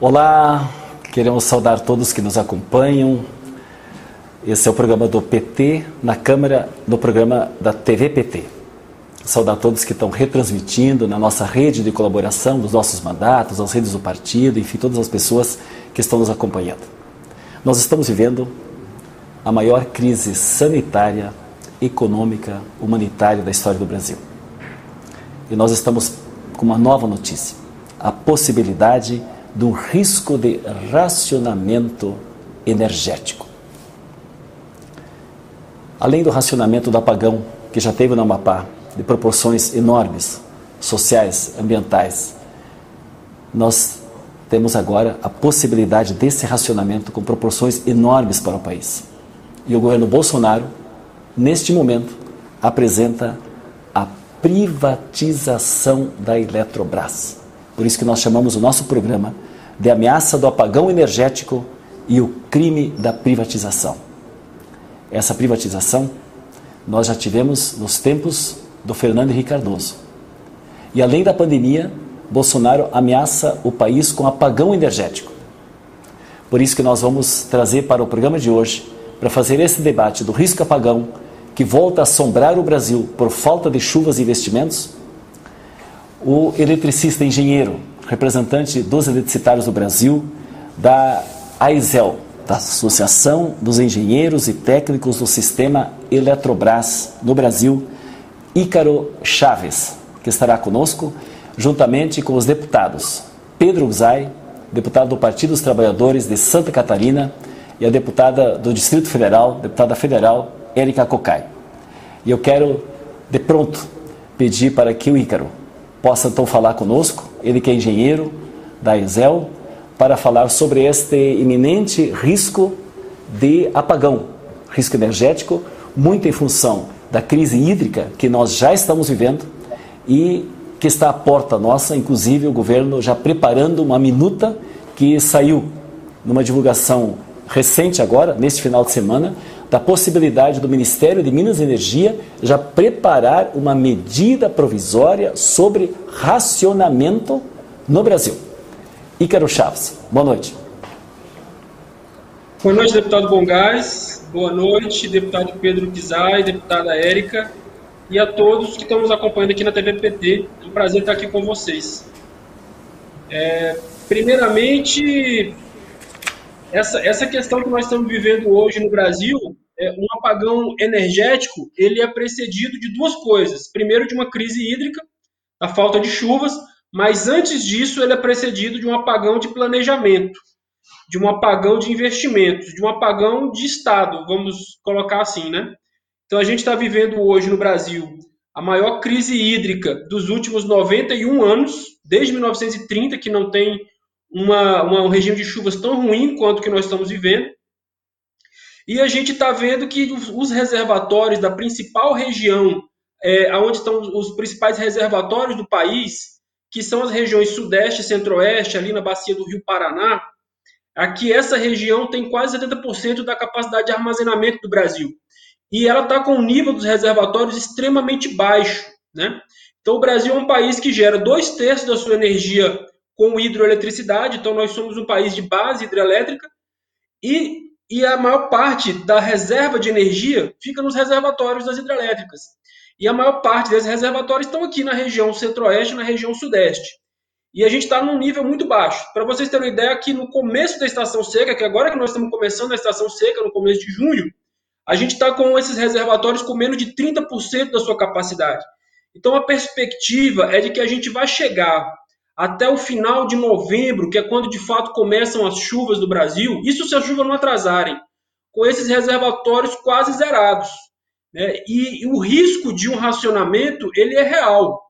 Olá, queremos saudar todos que nos acompanham. Esse é o programa do PT na Câmara, do programa da TV PT. Saudar todos que estão retransmitindo na nossa rede de colaboração dos nossos mandatos, as redes do partido, enfim, todas as pessoas que estão nos acompanhando. Nós estamos vivendo a maior crise sanitária, econômica, humanitária da história do Brasil. E nós estamos com uma nova notícia: a possibilidade do risco de racionamento energético. Além do racionamento do apagão que já teve no Amapá, de proporções enormes, sociais, ambientais, nós temos agora a possibilidade desse racionamento com proporções enormes para o país. E o governo Bolsonaro, neste momento, apresenta a privatização da Eletrobras. Por isso que nós chamamos o nosso programa de ameaça do apagão energético e o crime da privatização. Essa privatização nós já tivemos nos tempos do Fernando Henrique Cardoso. E além da pandemia, Bolsonaro ameaça o país com apagão energético. Por isso que nós vamos trazer para o programa de hoje, para fazer esse debate do risco apagão que volta a assombrar o Brasil por falta de chuvas e investimentos, o eletricista engenheiro, representante dos eletricitários do Brasil, da AISEL, da Associação dos Engenheiros e Técnicos do Sistema Eletrobras no Brasil, Ícaro Chaves, que estará conosco, juntamente com os deputados Pedro Uzay, deputado do Partido dos Trabalhadores de Santa Catarina, e a deputada do Distrito Federal, deputada federal, Érica Cocai. E eu quero, de pronto, pedir para que o Ícaro possa então falar conosco, ele que é engenheiro da ESEL, para falar sobre este iminente risco de apagão, risco energético, muito em função da crise hídrica que nós já estamos vivendo e que está à porta nossa, inclusive o governo já preparando uma minuta que saiu numa divulgação recente agora, neste final de semana, da possibilidade do Ministério de Minas e Energia já preparar uma medida provisória sobre racionamento no Brasil. Ícaro Chaves, boa noite. Boa noite, deputado Bongás. Boa noite, deputado Pedro Kizai, deputada Érica e a todos que estão nos acompanhando aqui na TV PT. É um prazer estar aqui com vocês. É, primeiramente, essa, essa questão que nós estamos vivendo hoje no Brasil é, um apagão energético ele é precedido de duas coisas. Primeiro, de uma crise hídrica, a falta de chuvas, mas antes disso, ele é precedido de um apagão de planejamento, de um apagão de investimentos, de um apagão de Estado, vamos colocar assim, né? Então, a gente está vivendo hoje no Brasil a maior crise hídrica dos últimos 91 anos, desde 1930, que não tem uma, uma, um regime de chuvas tão ruim quanto que nós estamos vivendo. E a gente está vendo que os reservatórios da principal região, é, onde estão os principais reservatórios do país, que são as regiões Sudeste e Centro-Oeste, ali na bacia do Rio Paraná, aqui essa região tem quase 70% da capacidade de armazenamento do Brasil. E ela está com o nível dos reservatórios extremamente baixo. Né? Então, o Brasil é um país que gera dois terços da sua energia com hidroeletricidade, então nós somos um país de base hidrelétrica, e e a maior parte da reserva de energia fica nos reservatórios das hidrelétricas. E a maior parte desses reservatórios estão aqui na região centro-oeste na região sudeste. E a gente está num nível muito baixo. Para vocês terem uma ideia, aqui no começo da estação seca, que agora que nós estamos começando a estação seca, no começo de junho, a gente está com esses reservatórios com menos de 30% da sua capacidade. Então a perspectiva é de que a gente vai chegar até o final de novembro, que é quando de fato começam as chuvas do Brasil, isso se as chuvas não atrasarem, com esses reservatórios quase zerados. Né? E, e o risco de um racionamento ele é real.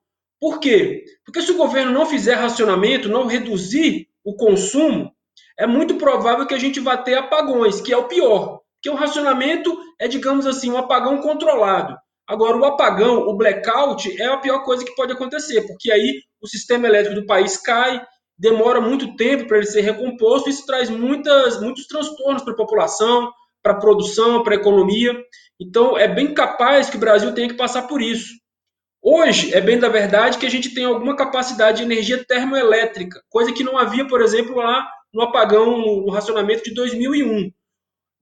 Por quê? Porque se o governo não fizer racionamento, não reduzir o consumo, é muito provável que a gente vá ter apagões, que é o pior. Porque o racionamento é, digamos assim, um apagão controlado. Agora, o apagão, o blackout, é a pior coisa que pode acontecer, porque aí o sistema elétrico do país cai, demora muito tempo para ele ser recomposto, isso traz muitas, muitos transtornos para a população, para a produção, para a economia. Então, é bem capaz que o Brasil tenha que passar por isso. Hoje, é bem da verdade que a gente tem alguma capacidade de energia termoelétrica, coisa que não havia, por exemplo, lá no apagão, no racionamento de 2001.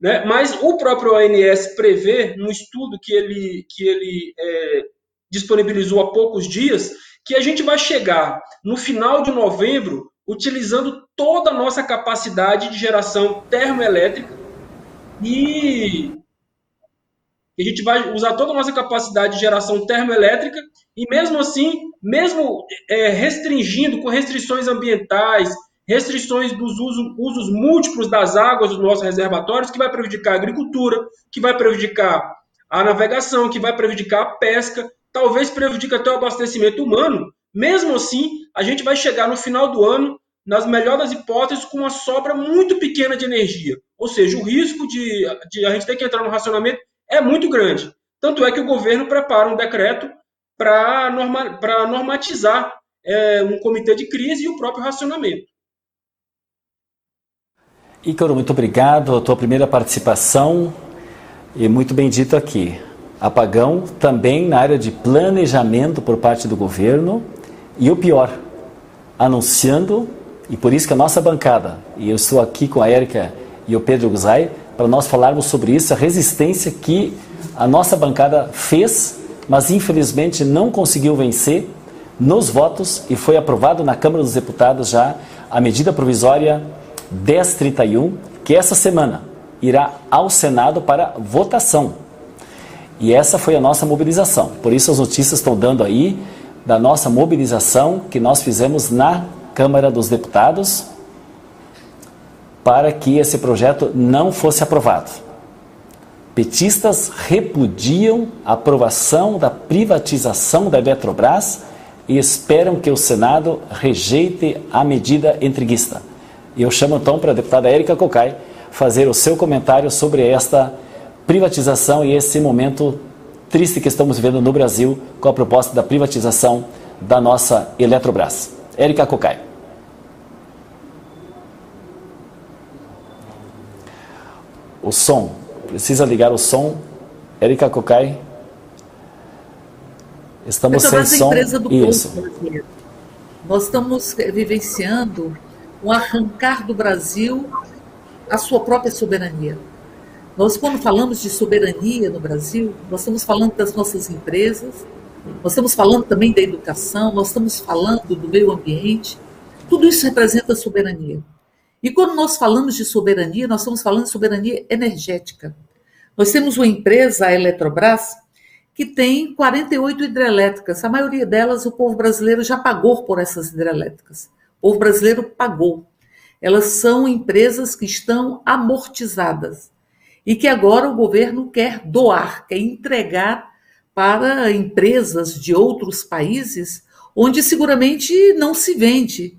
Né? Mas o próprio ONS prevê, num estudo que ele, que ele é, disponibilizou há poucos dias, que a gente vai chegar no final de novembro utilizando toda a nossa capacidade de geração termoelétrica e a gente vai usar toda a nossa capacidade de geração termoelétrica e mesmo assim, mesmo é, restringindo com restrições ambientais, restrições dos usos, usos múltiplos das águas dos nossos reservatórios, que vai prejudicar a agricultura, que vai prejudicar a navegação, que vai prejudicar a pesca, talvez prejudique até o abastecimento humano. Mesmo assim, a gente vai chegar no final do ano, nas melhores hipóteses, com uma sobra muito pequena de energia. Ou seja, o risco de, de a gente ter que entrar no racionamento é muito grande. Tanto é que o governo prepara um decreto para norma, normatizar é, um comitê de crise e o próprio racionamento. Ícaro, muito obrigado. A tua primeira participação e muito bem dito aqui. Apagão também na área de planejamento por parte do governo e o pior, anunciando, e por isso que a nossa bancada, e eu estou aqui com a Érica e o Pedro Guzai, para nós falarmos sobre isso, a resistência que a nossa bancada fez, mas infelizmente não conseguiu vencer nos votos e foi aprovado na Câmara dos Deputados já a medida provisória 1031, que essa semana irá ao Senado para votação. E essa foi a nossa mobilização. Por isso as notícias estão dando aí da nossa mobilização que nós fizemos na Câmara dos Deputados para que esse projeto não fosse aprovado. Petistas repudiam a aprovação da privatização da Eletrobras e esperam que o Senado rejeite a medida entreguista. E eu chamo então para a deputada Érica Cocai fazer o seu comentário sobre esta privatização e esse momento triste que estamos vivendo no Brasil com a proposta da privatização da nossa Eletrobras. Érica Cocai. O som. Precisa ligar o som. Érica Cocai. Estamos sem som. Isso. Nós estamos vivenciando um arrancar do Brasil a sua própria soberania. Nós, quando falamos de soberania no Brasil, nós estamos falando das nossas empresas, nós estamos falando também da educação, nós estamos falando do meio ambiente. Tudo isso representa soberania. E quando nós falamos de soberania, nós estamos falando de soberania energética. Nós temos uma empresa, a Eletrobras, que tem 48 hidrelétricas. A maioria delas o povo brasileiro já pagou por essas hidrelétricas. O brasileiro pagou. Elas são empresas que estão amortizadas e que agora o governo quer doar, quer entregar para empresas de outros países, onde seguramente não se vende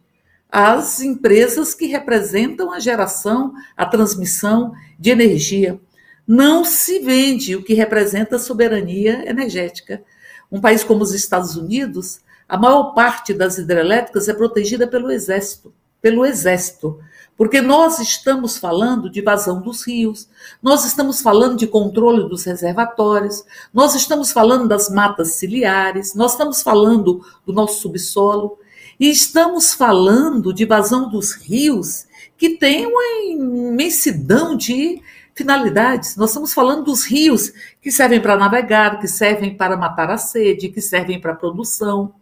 as empresas que representam a geração, a transmissão de energia. Não se vende o que representa a soberania energética. Um país como os Estados Unidos a maior parte das hidrelétricas é protegida pelo exército, pelo exército, porque nós estamos falando de vazão dos rios, nós estamos falando de controle dos reservatórios, nós estamos falando das matas ciliares, nós estamos falando do nosso subsolo e estamos falando de vazão dos rios que tem uma imensidão de finalidades. Nós estamos falando dos rios que servem para navegar, que servem para matar a sede, que servem para a produção.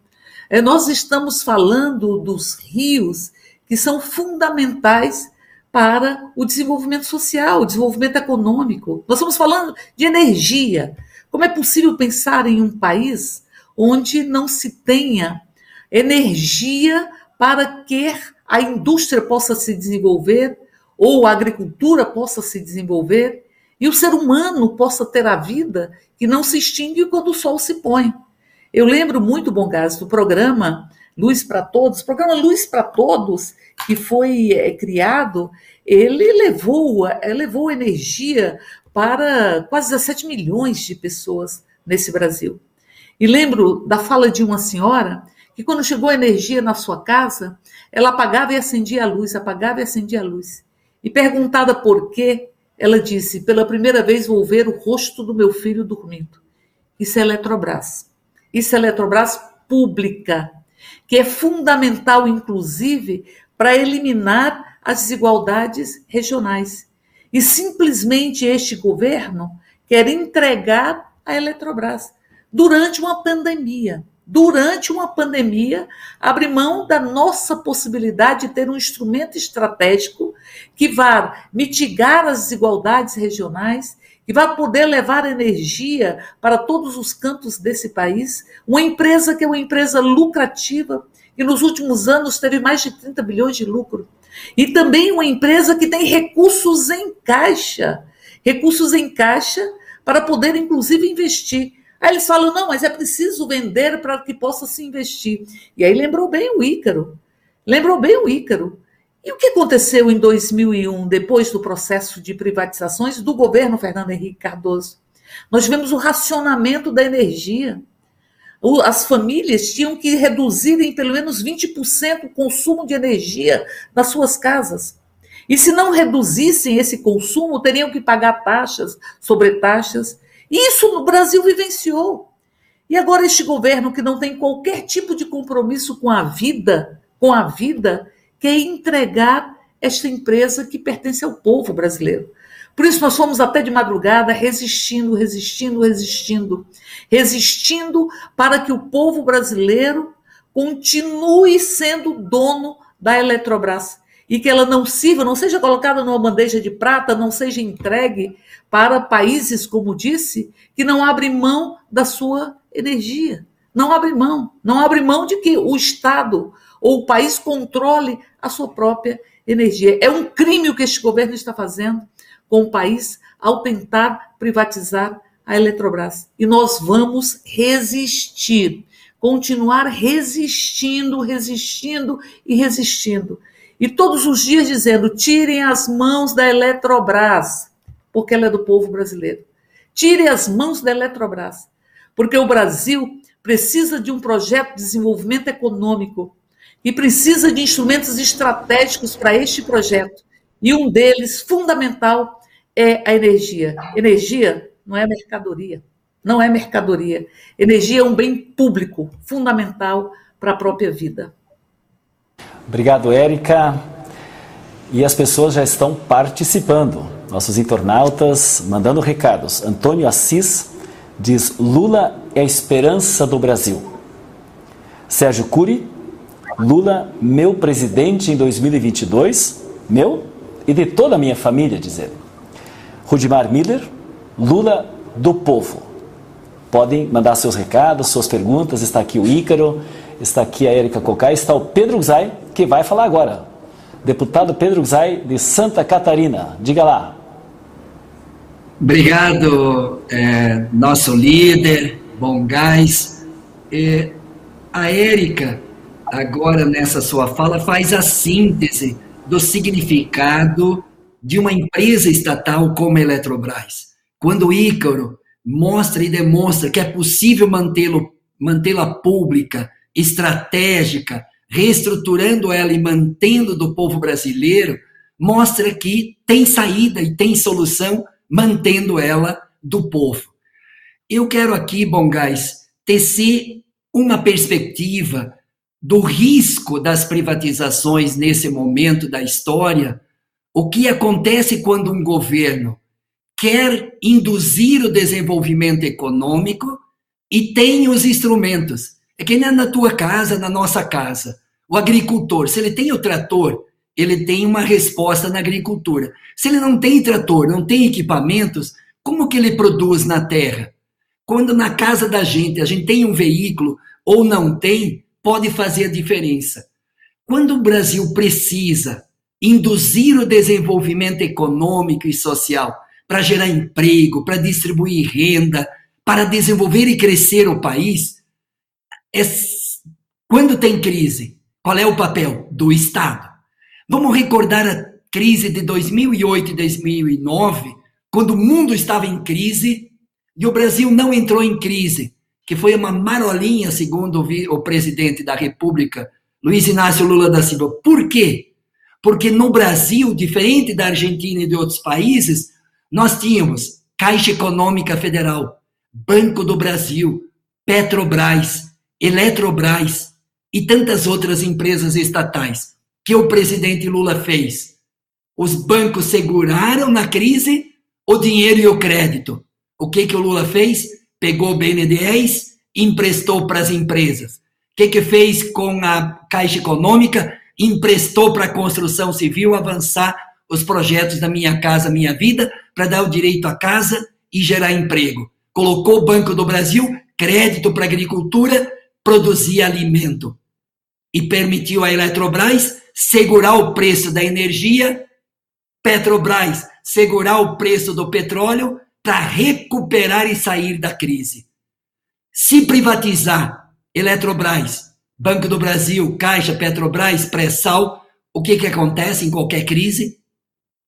É, nós estamos falando dos rios que são fundamentais para o desenvolvimento social, o desenvolvimento econômico. Nós estamos falando de energia. Como é possível pensar em um país onde não se tenha energia para que a indústria possa se desenvolver ou a agricultura possa se desenvolver e o ser humano possa ter a vida que não se extingue quando o sol se põe? Eu lembro muito, Bom Gás, do programa Luz para Todos, o programa Luz para Todos, que foi é, criado, ele levou, é, levou energia para quase 17 milhões de pessoas nesse Brasil. E lembro da fala de uma senhora que quando chegou a energia na sua casa, ela apagava e acendia a luz, apagava e acendia a luz. E perguntada por quê, ela disse: pela primeira vez vou ver o rosto do meu filho dormindo. Isso é Eletrobras. Isso é Eletrobras pública, que é fundamental, inclusive, para eliminar as desigualdades regionais. E simplesmente este governo quer entregar a Eletrobras durante uma pandemia. Durante uma pandemia, abre mão da nossa possibilidade de ter um instrumento estratégico que vá mitigar as desigualdades regionais, que vai poder levar energia para todos os cantos desse país. Uma empresa que é uma empresa lucrativa, que nos últimos anos teve mais de 30 bilhões de lucro. E também uma empresa que tem recursos em caixa recursos em caixa para poder, inclusive, investir. Aí eles falam: não, mas é preciso vender para que possa se investir. E aí lembrou bem o Ícaro. Lembrou bem o Ícaro. E o que aconteceu em 2001, depois do processo de privatizações do governo Fernando Henrique Cardoso? Nós tivemos o racionamento da energia. As famílias tinham que reduzir em pelo menos 20% o consumo de energia nas suas casas. E se não reduzissem esse consumo, teriam que pagar taxas sobre taxas. Isso no Brasil vivenciou. E agora este governo que não tem qualquer tipo de compromisso com a vida, com a vida, quer entregar esta empresa que pertence ao povo brasileiro. Por isso nós fomos até de madrugada resistindo, resistindo, resistindo, resistindo para que o povo brasileiro continue sendo dono da Eletrobras e que ela não sirva, não seja colocada numa bandeja de prata, não seja entregue para países, como disse, que não abrem mão da sua energia. Não abre mão. Não abre mão de que o Estado ou o país controle a sua própria energia. É um crime o que este governo está fazendo com o país ao tentar privatizar a Eletrobras. E nós vamos resistir, continuar resistindo, resistindo e resistindo e todos os dias dizendo: tirem as mãos da Eletrobras, porque ela é do povo brasileiro. Tirem as mãos da Eletrobras, porque o Brasil precisa de um projeto de desenvolvimento econômico e precisa de instrumentos estratégicos para este projeto. E um deles, fundamental, é a energia. Energia não é mercadoria. Não é mercadoria. Energia é um bem público, fundamental para a própria vida. Obrigado, Érica. E as pessoas já estão participando. Nossos internautas mandando recados. Antônio Assis diz: Lula é a esperança do Brasil. Sérgio Cury, Lula, meu presidente em 2022, meu e de toda a minha família, diz ele. Rudimar Miller, Lula do povo. Podem mandar seus recados, suas perguntas. Está aqui o Ícaro, está aqui a Érica Cocai, está o Pedro Zay, que vai falar agora. Deputado Pedro Zay, de Santa Catarina. Diga lá. Obrigado, é, nosso líder, Bom Gás. É, a Érica, agora nessa sua fala, faz a síntese do significado de uma empresa estatal como a Eletrobras. Quando o Ícaro mostra e demonstra que é possível mantê-lo mantê-la pública, estratégica, reestruturando ela e mantendo do povo brasileiro, mostra que tem saída e tem solução mantendo ela do povo. Eu quero aqui, Bongás, tecer uma perspectiva do risco das privatizações nesse momento da história, o que acontece quando um governo quer induzir o desenvolvimento econômico e tem os instrumentos é que nem na tua casa, na nossa casa. O agricultor, se ele tem o trator, ele tem uma resposta na agricultura. Se ele não tem trator, não tem equipamentos, como que ele produz na terra? Quando na casa da gente a gente tem um veículo ou não tem, pode fazer a diferença. Quando o Brasil precisa induzir o desenvolvimento econômico e social para gerar emprego, para distribuir renda, para desenvolver e crescer o país, é, quando tem crise, qual é o papel do Estado? Vamos recordar a crise de 2008 e 2009, quando o mundo estava em crise e o Brasil não entrou em crise, que foi uma marolinha, segundo o presidente da República, Luiz Inácio Lula da Silva. Por quê? Porque no Brasil, diferente da Argentina e de outros países, nós tínhamos Caixa Econômica Federal, Banco do Brasil, Petrobras, Eletrobras e tantas outras empresas estatais que o presidente Lula fez? Os bancos seguraram na crise o dinheiro e o crédito. O que, que o Lula fez? Pegou o BNDES, emprestou para as empresas. O que, que fez com a Caixa Econômica? Emprestou para a construção civil avançar os projetos da Minha Casa Minha Vida para dar o direito à casa e gerar emprego. Colocou o Banco do Brasil, crédito para a agricultura, produzir alimento. E permitiu à Eletrobras segurar o preço da energia, Petrobras segurar o preço do petróleo para recuperar e sair da crise. Se privatizar Eletrobras, Banco do Brasil, Caixa, Petrobras, Pré-Sal, o que, que acontece em qualquer crise?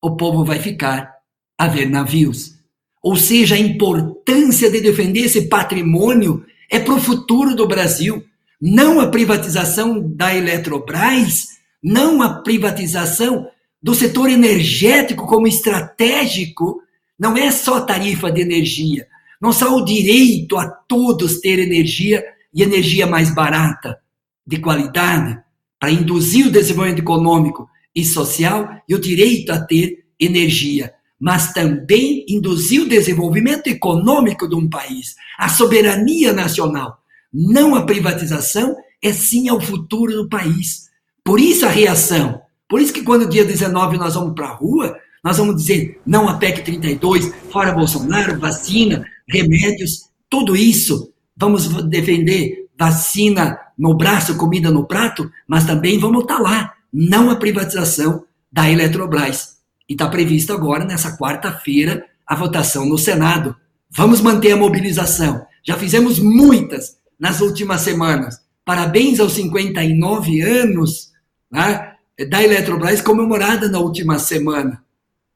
O povo vai ficar a ver navios. Ou seja, a importância de defender esse patrimônio é para o futuro do Brasil. Não a privatização da Eletrobras, não a privatização do setor energético como estratégico, não é só tarifa de energia, não só o direito a todos ter energia e energia mais barata, de qualidade, para induzir o desenvolvimento econômico e social e o direito a ter energia, mas também induzir o desenvolvimento econômico de um país, a soberania nacional. Não a privatização, é sim ao futuro do país. Por isso a reação. Por isso que quando dia 19 nós vamos para a rua, nós vamos dizer não a PEC 32, fora Bolsonaro, vacina, remédios, tudo isso. Vamos defender vacina no braço, comida no prato, mas também vamos estar tá lá. Não a privatização da Eletrobras. E está previsto agora, nessa quarta-feira, a votação no Senado. Vamos manter a mobilização. Já fizemos muitas nas últimas semanas. Parabéns aos 59 anos né, da Eletrobras comemorada na última semana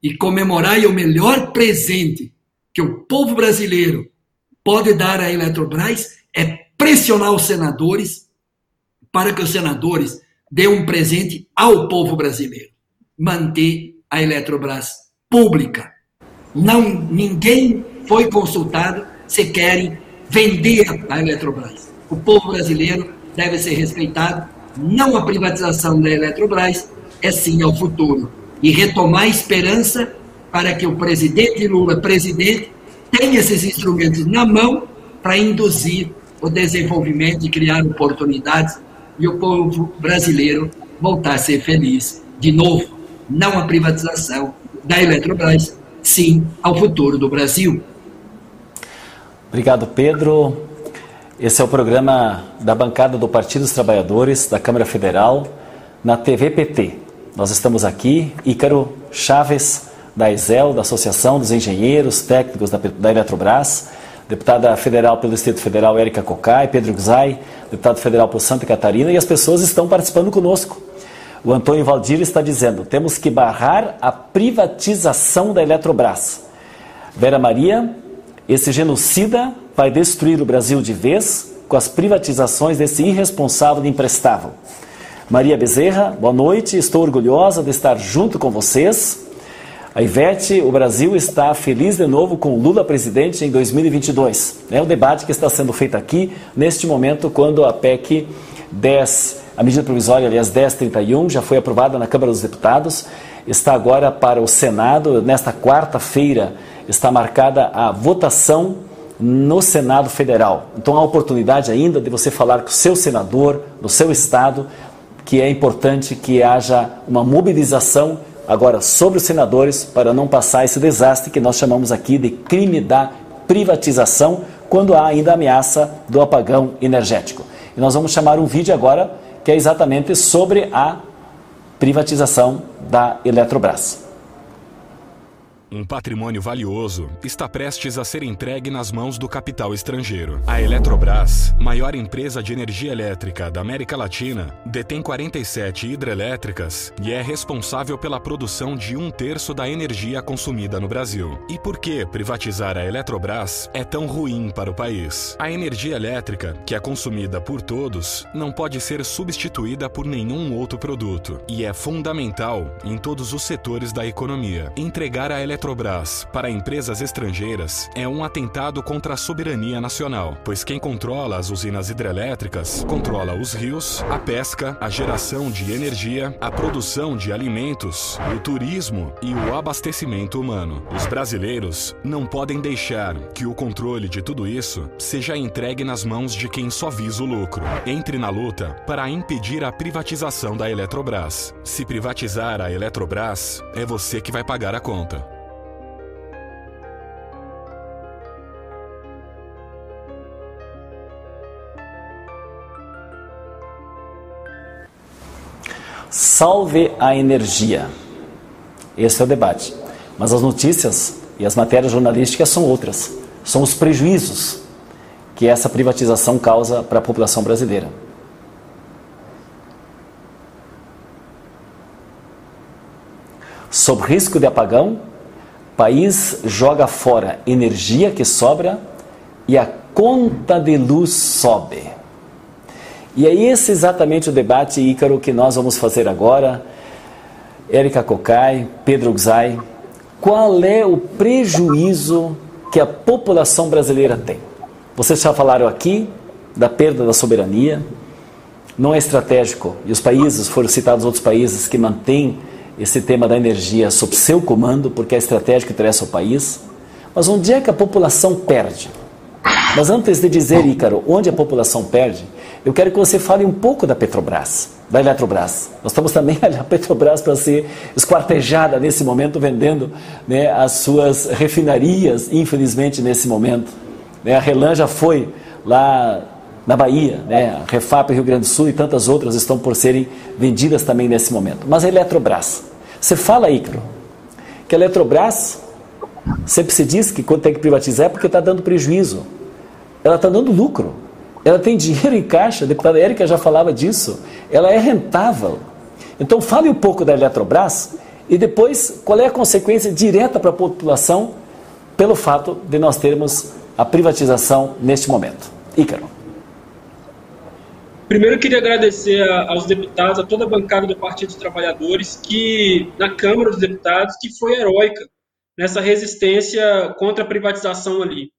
e comemorar é o melhor presente que o povo brasileiro pode dar à Eletrobras é pressionar os senadores para que os senadores dêem um presente ao povo brasileiro. Manter a Eletrobras pública. Não, ninguém foi consultado se querem vender a Eletrobras. O povo brasileiro deve ser respeitado. Não a privatização da Eletrobras, é sim ao futuro e retomar a esperança para que o presidente Lula, presidente, tenha esses instrumentos na mão para induzir o desenvolvimento e criar oportunidades e o povo brasileiro voltar a ser feliz de novo. Não a privatização da Eletrobras, sim ao futuro do Brasil. Obrigado, Pedro. Esse é o programa da bancada do Partido dos Trabalhadores da Câmara Federal na TVPT. Nós estamos aqui, Ícaro Chaves, da ESEL, da Associação dos Engenheiros Técnicos da, da Eletrobras, deputada federal pelo Distrito Federal, Érica Cocai, Pedro Gzai, deputado federal por Santa Catarina, e as pessoas estão participando conosco. O Antônio Valdir está dizendo: temos que barrar a privatização da Eletrobras. Vera Maria, esse genocida vai destruir o Brasil de vez com as privatizações desse irresponsável e imprestável. Maria Bezerra, boa noite, estou orgulhosa de estar junto com vocês. A Ivete, o Brasil está feliz de novo com Lula presidente em 2022. É o debate que está sendo feito aqui, neste momento, quando a PEC 10, a medida provisória, aliás, 1031, já foi aprovada na Câmara dos Deputados, está agora para o Senado. Nesta quarta-feira está marcada a votação no Senado Federal. Então há oportunidade ainda de você falar com o seu senador, no seu estado, que é importante que haja uma mobilização agora sobre os senadores para não passar esse desastre que nós chamamos aqui de crime da privatização, quando há ainda ameaça do apagão energético. E nós vamos chamar um vídeo agora que é exatamente sobre a privatização da Eletrobras. Um patrimônio valioso está prestes a ser entregue nas mãos do capital estrangeiro. A Eletrobras, maior empresa de energia elétrica da América Latina, detém 47 hidrelétricas e é responsável pela produção de um terço da energia consumida no Brasil. E por que privatizar a Eletrobras é tão ruim para o país? A energia elétrica, que é consumida por todos, não pode ser substituída por nenhum outro produto e é fundamental em todos os setores da economia. Entregar a Eletrobras Eletrobras para empresas estrangeiras é um atentado contra a soberania nacional, pois quem controla as usinas hidrelétricas controla os rios, a pesca, a geração de energia, a produção de alimentos, o turismo e o abastecimento humano. Os brasileiros não podem deixar que o controle de tudo isso seja entregue nas mãos de quem só visa o lucro. Entre na luta para impedir a privatização da Eletrobras. Se privatizar a Eletrobras, é você que vai pagar a conta. Salve a energia. Esse é o debate. Mas as notícias e as matérias jornalísticas são outras. São os prejuízos que essa privatização causa para a população brasileira. Sob risco de apagão, país joga fora energia que sobra e a conta de luz sobe. E é esse exatamente o debate, Ícaro, que nós vamos fazer agora. Érica Cocai, Pedro Gzai, qual é o prejuízo que a população brasileira tem? Vocês já falaram aqui da perda da soberania, não é estratégico, e os países, foram citados outros países que mantêm esse tema da energia sob seu comando, porque é estratégico e interessa ao país. Mas onde é que a população perde? Mas antes de dizer, Ícaro, onde a população perde, eu quero que você fale um pouco da Petrobras, da Eletrobras. Nós estamos também a Petrobras para ser esquartejada nesse momento, vendendo né, as suas refinarias, infelizmente, nesse momento. Né, a Relan já foi lá na Bahia, né? a Refap Rio Grande do Sul e tantas outras estão por serem vendidas também nesse momento. Mas a Eletrobras, você fala, Icro, que a Eletrobras sempre se diz que quando tem que privatizar é porque está dando prejuízo. Ela está dando lucro. Ela tem dinheiro em caixa, a deputada Érica já falava disso. Ela é rentável. Então fale um pouco da Eletrobras e depois qual é a consequência direta para a população pelo fato de nós termos a privatização neste momento. Ícaro. Primeiro, queria agradecer aos deputados, a toda a bancada do Partido dos Trabalhadores, que na Câmara dos Deputados, que foi heróica nessa resistência contra a privatização ali.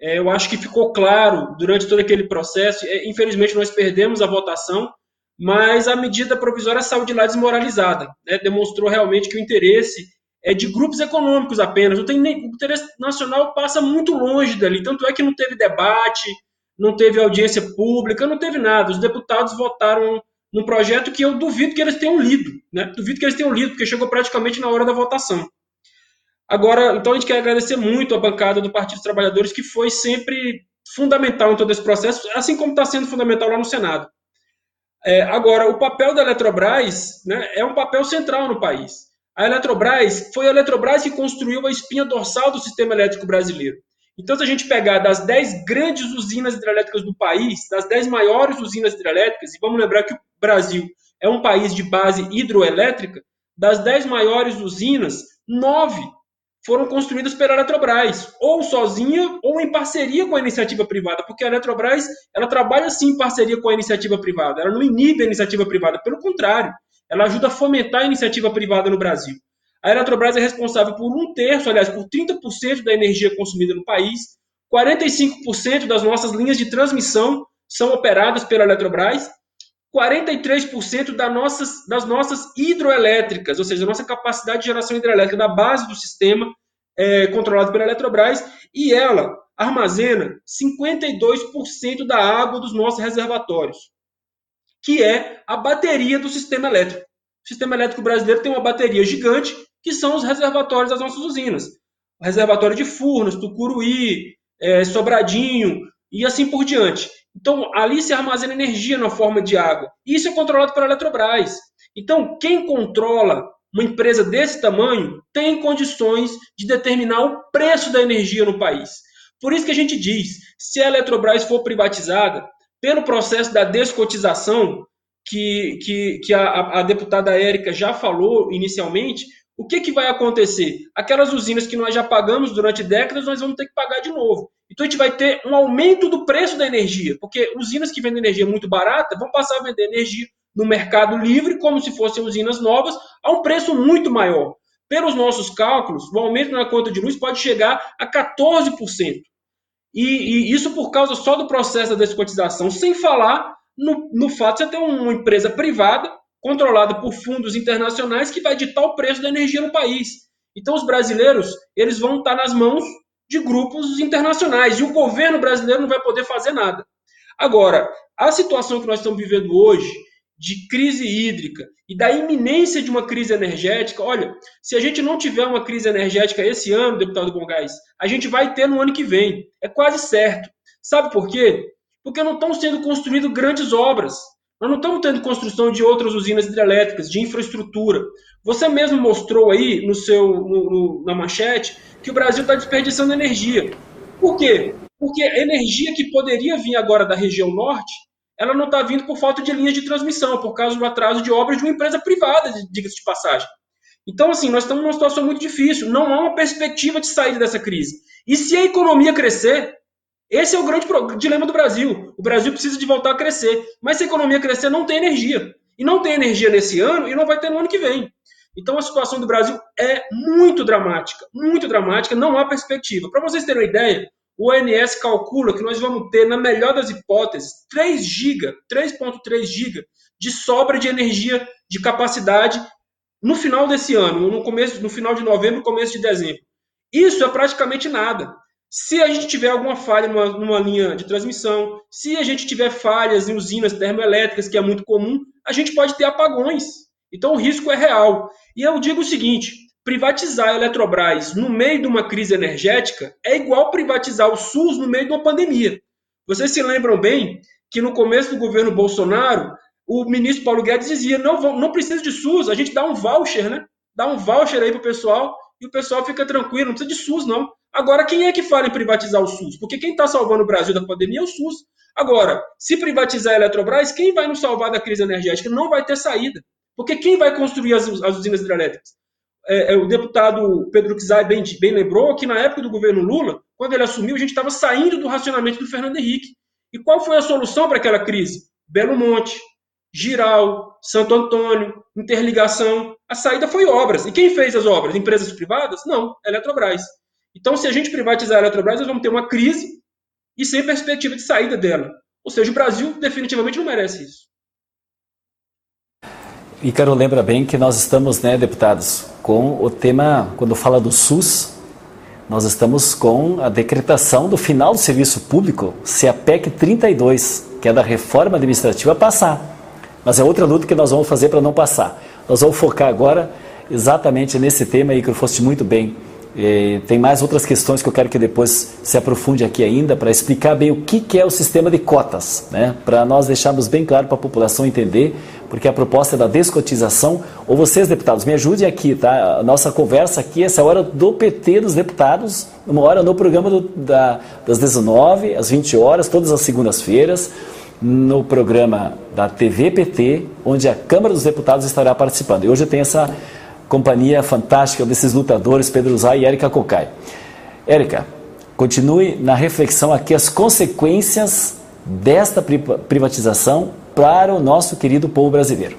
É, eu acho que ficou claro durante todo aquele processo. É, infelizmente, nós perdemos a votação, mas a medida provisória saiu de lá desmoralizada. Né? Demonstrou realmente que o interesse é de grupos econômicos apenas. Não tem nem, o interesse nacional passa muito longe dali. Tanto é que não teve debate, não teve audiência pública, não teve nada. Os deputados votaram num projeto que eu duvido que eles tenham lido, né? Duvido que eles tenham lido, porque chegou praticamente na hora da votação. Agora, então a gente quer agradecer muito a bancada do Partido dos Trabalhadores, que foi sempre fundamental em todo esse processo, assim como está sendo fundamental lá no Senado. É, agora, o papel da Eletrobras né, é um papel central no país. A Eletrobras foi a Eletrobras que construiu a espinha dorsal do sistema elétrico brasileiro. Então, se a gente pegar das 10 grandes usinas hidrelétricas do país, das 10 maiores usinas hidrelétricas, e vamos lembrar que o Brasil é um país de base hidroelétrica, das 10 maiores usinas, 9 foram construídas pela Eletrobras, ou sozinha ou em parceria com a iniciativa privada, porque a Eletrobras ela trabalha sim em parceria com a iniciativa privada, ela não inibe a iniciativa privada, pelo contrário, ela ajuda a fomentar a iniciativa privada no Brasil. A Eletrobras é responsável por um terço, aliás, por 30% da energia consumida no país, 45% das nossas linhas de transmissão são operadas pela Eletrobras, 43% das nossas, das nossas hidroelétricas, ou seja, a nossa capacidade de geração hidrelétrica da base do sistema é controlado pela Eletrobras, e ela armazena 52% da água dos nossos reservatórios, que é a bateria do sistema elétrico. O sistema elétrico brasileiro tem uma bateria gigante que são os reservatórios das nossas usinas. O reservatório de Furnas, Tucuruí, é, Sobradinho e assim por diante. Então, ali se armazena energia na forma de água. Isso é controlado pela Eletrobras. Então, quem controla uma empresa desse tamanho tem condições de determinar o preço da energia no país. Por isso que a gente diz, se a Eletrobras for privatizada, pelo processo da descotização, que, que, que a, a deputada Érica já falou inicialmente, o que, que vai acontecer? Aquelas usinas que nós já pagamos durante décadas, nós vamos ter que pagar de novo. Então a gente vai ter um aumento do preço da energia, porque usinas que vendem energia muito barata vão passar a vender energia no mercado livre, como se fossem usinas novas, a um preço muito maior. pelos nossos cálculos, o aumento na conta de luz pode chegar a 14%. E, e isso por causa só do processo da descotização, sem falar no, no fato de você ter uma empresa privada, controlada por fundos internacionais, que vai ditar o preço da energia no país. Então, os brasileiros eles vão estar nas mãos de grupos internacionais e o governo brasileiro não vai poder fazer nada. Agora, a situação que nós estamos vivendo hoje, de crise hídrica e da iminência de uma crise energética, olha, se a gente não tiver uma crise energética esse ano, deputado Gongás, a gente vai ter no ano que vem. É quase certo. Sabe por quê? Porque não estão sendo construídas grandes obras. Nós não estamos tendo construção de outras usinas hidrelétricas, de infraestrutura. Você mesmo mostrou aí no seu, no, no, na manchete que o Brasil está desperdiçando energia. Por quê? Porque a energia que poderia vir agora da região norte, ela não está vindo por falta de linhas de transmissão, por causa do atraso de obras de uma empresa privada, diga-se de passagem. Então, assim, nós estamos numa situação muito difícil. Não há uma perspectiva de saída dessa crise. E se a economia crescer, esse é o grande dilema do Brasil. O Brasil precisa de voltar a crescer. Mas se a economia crescer, não tem energia. E não tem energia nesse ano e não vai ter no ano que vem. Então a situação do Brasil é muito dramática, muito dramática, não há perspectiva. Para vocês terem uma ideia, o ONS calcula que nós vamos ter, na melhor das hipóteses, 3 GB, 3.3 GB de sobra de energia de capacidade no final desse ano, no começo, no final de novembro, começo de dezembro. Isso é praticamente nada. Se a gente tiver alguma falha numa, numa, linha de transmissão, se a gente tiver falhas em usinas termoelétricas, que é muito comum, a gente pode ter apagões. Então o risco é real. E eu digo o seguinte: privatizar a Eletrobras no meio de uma crise energética é igual privatizar o SUS no meio de uma pandemia. Vocês se lembram bem que no começo do governo Bolsonaro, o ministro Paulo Guedes dizia: não, não precisa de SUS, a gente dá um voucher, né? Dá um voucher aí para o pessoal e o pessoal fica tranquilo, não precisa de SUS, não. Agora, quem é que fala em privatizar o SUS? Porque quem está salvando o Brasil da pandemia é o SUS. Agora, se privatizar a Eletrobras, quem vai nos salvar da crise energética? Não vai ter saída. Porque quem vai construir as, as usinas hidrelétricas? É, é, o deputado Pedro Kizai bem, bem lembrou que na época do governo Lula, quando ele assumiu, a gente estava saindo do racionamento do Fernando Henrique. E qual foi a solução para aquela crise? Belo Monte, Giral, Santo Antônio, interligação. A saída foi obras. E quem fez as obras? Empresas privadas? Não, Eletrobras. Então, se a gente privatizar a Eletrobras, nós vamos ter uma crise e sem perspectiva de saída dela. Ou seja, o Brasil definitivamente não merece isso. Ícaro lembra bem que nós estamos, né, deputados, com o tema, quando fala do SUS, nós estamos com a decretação do final do serviço público, se a PEC 32, que é da reforma administrativa, passar. Mas é outra luta que nós vamos fazer para não passar. Nós vamos focar agora exatamente nesse tema, Ícaro, foste muito bem e tem mais outras questões que eu quero que depois se aprofunde aqui ainda para explicar bem o que, que é o sistema de cotas, né? para nós deixarmos bem claro para a população entender, porque a proposta é da descotização. Ou vocês, deputados, me ajudem aqui, tá? A nossa conversa aqui, essa é hora do PT dos deputados, uma hora no programa do, da, das 19 às 20 horas, todas as segundas-feiras, no programa da TV PT, onde a Câmara dos Deputados estará participando. E hoje tem essa companhia fantástica desses lutadores, Pedro Zay e Érica Cocai. Érica, continue na reflexão aqui as consequências desta privatização para o nosso querido povo brasileiro.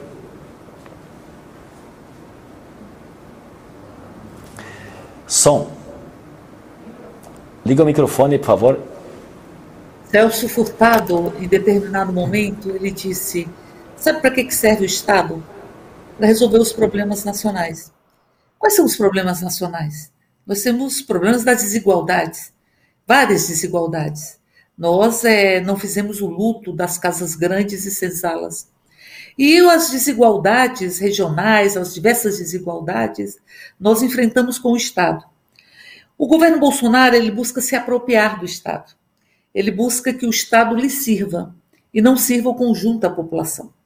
Som. Liga o microfone, por favor. Celso Furtado, em determinado momento, ele disse: Sabe para que serve o Estado? Para resolver os problemas nacionais. Quais são os problemas nacionais? Nós temos problemas das desigualdades, várias desigualdades. Nós é, não fizemos o luto das casas grandes e senzalas. E as desigualdades regionais, as diversas desigualdades, nós enfrentamos com o Estado. O governo Bolsonaro ele busca se apropriar do Estado. Ele busca que o Estado lhe sirva e não sirva o conjunto da população.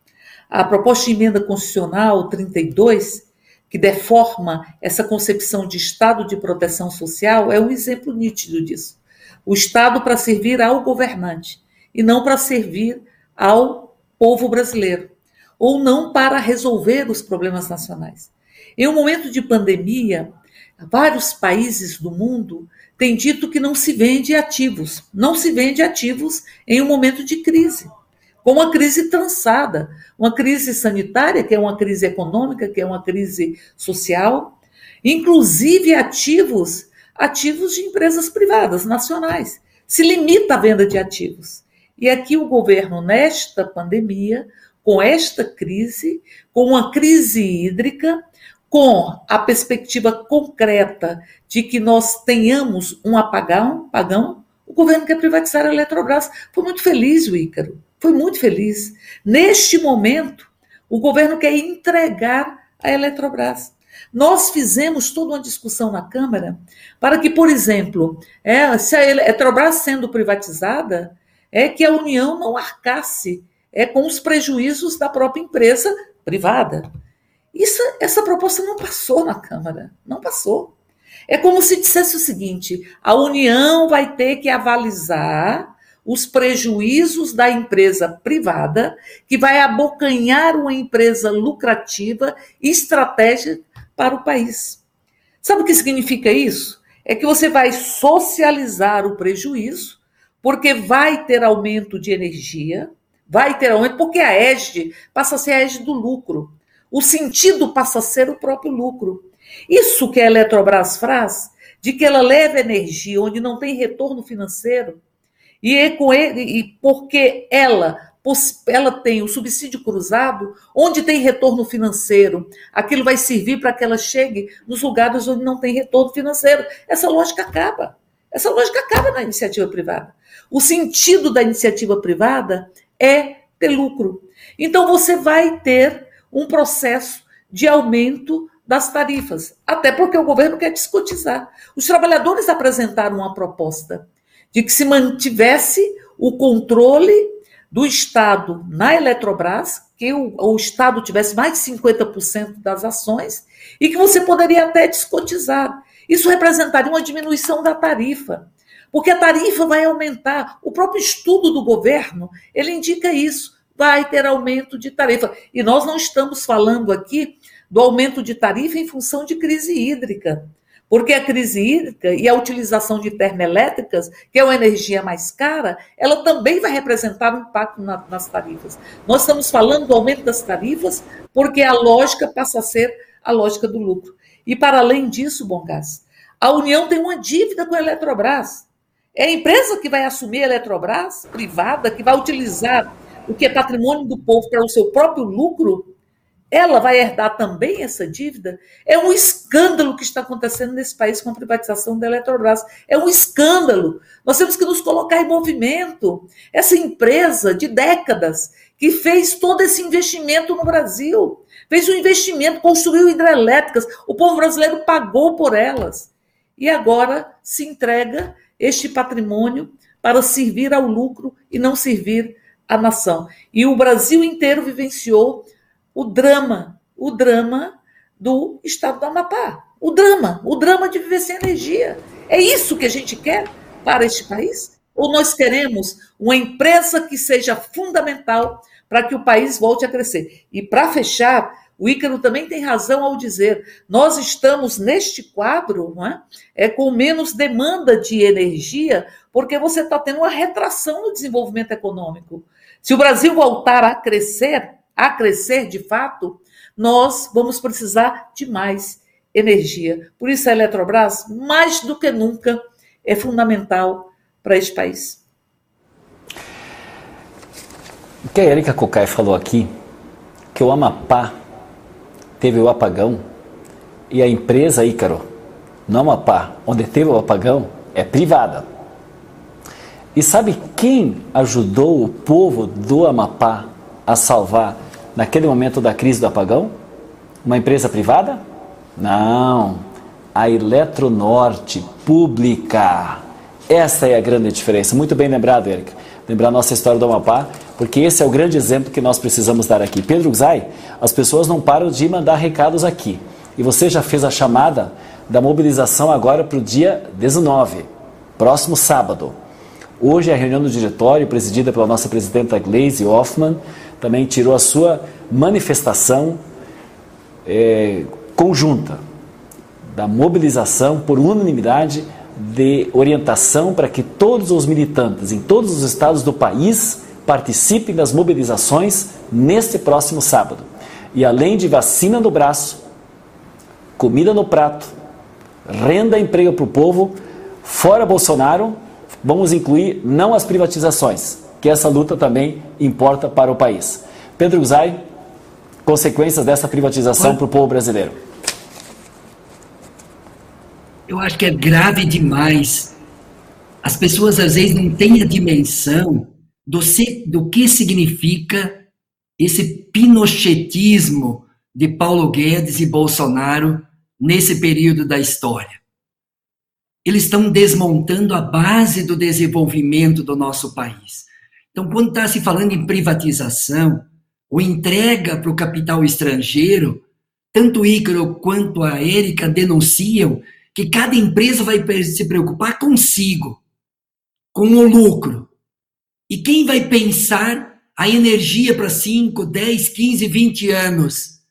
A proposta de emenda constitucional 32, que deforma essa concepção de Estado de proteção social, é um exemplo nítido disso. O Estado para servir ao governante e não para servir ao povo brasileiro, ou não para resolver os problemas nacionais. Em um momento de pandemia, vários países do mundo têm dito que não se vende ativos, não se vende ativos em um momento de crise com uma crise trançada, uma crise sanitária, que é uma crise econômica, que é uma crise social. inclusive ativos, ativos de empresas privadas, nacionais. Se limita a venda de ativos. E aqui o governo, nesta pandemia, com esta crise, com uma crise hídrica, com a perspectiva concreta de que nós tenhamos um apagão, apagão o governo quer privatizar a Eletrobras. Foi muito feliz o Ícaro, foi muito feliz. Neste momento, o governo quer entregar a Eletrobras. Nós fizemos toda uma discussão na Câmara para que, por exemplo, é, se a Eletrobras sendo privatizada, é que a União não arcasse é, com os prejuízos da própria empresa privada. Isso, essa proposta não passou na Câmara, não passou. É como se dissesse o seguinte: a União vai ter que avalizar os prejuízos da empresa privada, que vai abocanhar uma empresa lucrativa e estratégica para o país. Sabe o que significa isso? É que você vai socializar o prejuízo, porque vai ter aumento de energia, vai ter aumento, porque a ESG passa a ser a ESG do lucro. O sentido passa a ser o próprio lucro. Isso que a Eletrobras faz, de que ela leva energia onde não tem retorno financeiro, e, é com ele, e porque ela ela tem o subsídio cruzado, onde tem retorno financeiro, aquilo vai servir para que ela chegue nos lugares onde não tem retorno financeiro. Essa lógica acaba. Essa lógica acaba na iniciativa privada. O sentido da iniciativa privada é ter lucro. Então você vai ter um processo de aumento das tarifas, até porque o governo quer descotizar. Os trabalhadores apresentaram uma proposta de que se mantivesse o controle do Estado na Eletrobras, que o, o Estado tivesse mais de 50% das ações e que você poderia até descotizar. Isso representaria uma diminuição da tarifa, porque a tarifa vai aumentar. O próprio estudo do governo, ele indica isso, vai ter aumento de tarifa. E nós não estamos falando aqui do aumento de tarifa em função de crise hídrica. Porque a crise hídrica e a utilização de termoelétricas, que é uma energia mais cara, ela também vai representar um impacto na, nas tarifas. Nós estamos falando do aumento das tarifas porque a lógica passa a ser a lógica do lucro. E para além disso, Bom Gás, a União tem uma dívida com a Eletrobras. É a empresa que vai assumir a Eletrobras, privada, que vai utilizar o que é patrimônio do povo para o seu próprio lucro, ela vai herdar também essa dívida? É um escândalo que está acontecendo nesse país com a privatização da Eletrobras. É um escândalo. Nós temos que nos colocar em movimento. Essa empresa de décadas que fez todo esse investimento no Brasil, fez um investimento, construiu hidrelétricas, o povo brasileiro pagou por elas. E agora se entrega este patrimônio para servir ao lucro e não servir à nação. E o Brasil inteiro vivenciou o drama, o drama do estado do Amapá. O drama, o drama de viver sem energia. É isso que a gente quer para este país? Ou nós queremos uma empresa que seja fundamental para que o país volte a crescer? E para fechar, o Ícaro também tem razão ao dizer: nós estamos neste quadro é? é com menos demanda de energia, porque você está tendo uma retração no desenvolvimento econômico. Se o Brasil voltar a crescer, a crescer de fato, nós vamos precisar de mais energia. Por isso a Eletrobras, mais do que nunca, é fundamental para este país. O que a Erika Cocai falou aqui, que o Amapá teve o apagão e a empresa Ícaro, no Amapá, onde teve o apagão, é privada. E sabe quem ajudou o povo do Amapá a salvar naquele momento da crise do apagão? Uma empresa privada? Não, a Eletronorte pública. Essa é a grande diferença. Muito bem lembrado, Eric. Lembrar a nossa história do Amapá, porque esse é o grande exemplo que nós precisamos dar aqui. Pedro Zay, as pessoas não param de mandar recados aqui. E você já fez a chamada da mobilização agora para o dia 19, próximo sábado. Hoje é a reunião do diretório, presidida pela nossa presidenta Glaze Hoffman, também tirou a sua manifestação é, conjunta da mobilização por unanimidade de orientação para que todos os militantes em todos os estados do país participem das mobilizações neste próximo sábado. E além de vacina no braço, comida no prato, renda emprego para o povo, fora Bolsonaro, vamos incluir não as privatizações, que essa luta também importa para o país. Pedro Guzai, consequências dessa privatização para o povo brasileiro. Eu acho que é grave demais. As pessoas às vezes não têm a dimensão do, do que significa esse pinochetismo de Paulo Guedes e Bolsonaro nesse período da história. Eles estão desmontando a base do desenvolvimento do nosso país. Então, quando está se falando em privatização ou entrega para o capital estrangeiro, tanto o Ícaro quanto a Érica denunciam que cada empresa vai se preocupar consigo, com o lucro. E quem vai pensar a energia para 5, 10, 15, 20 anos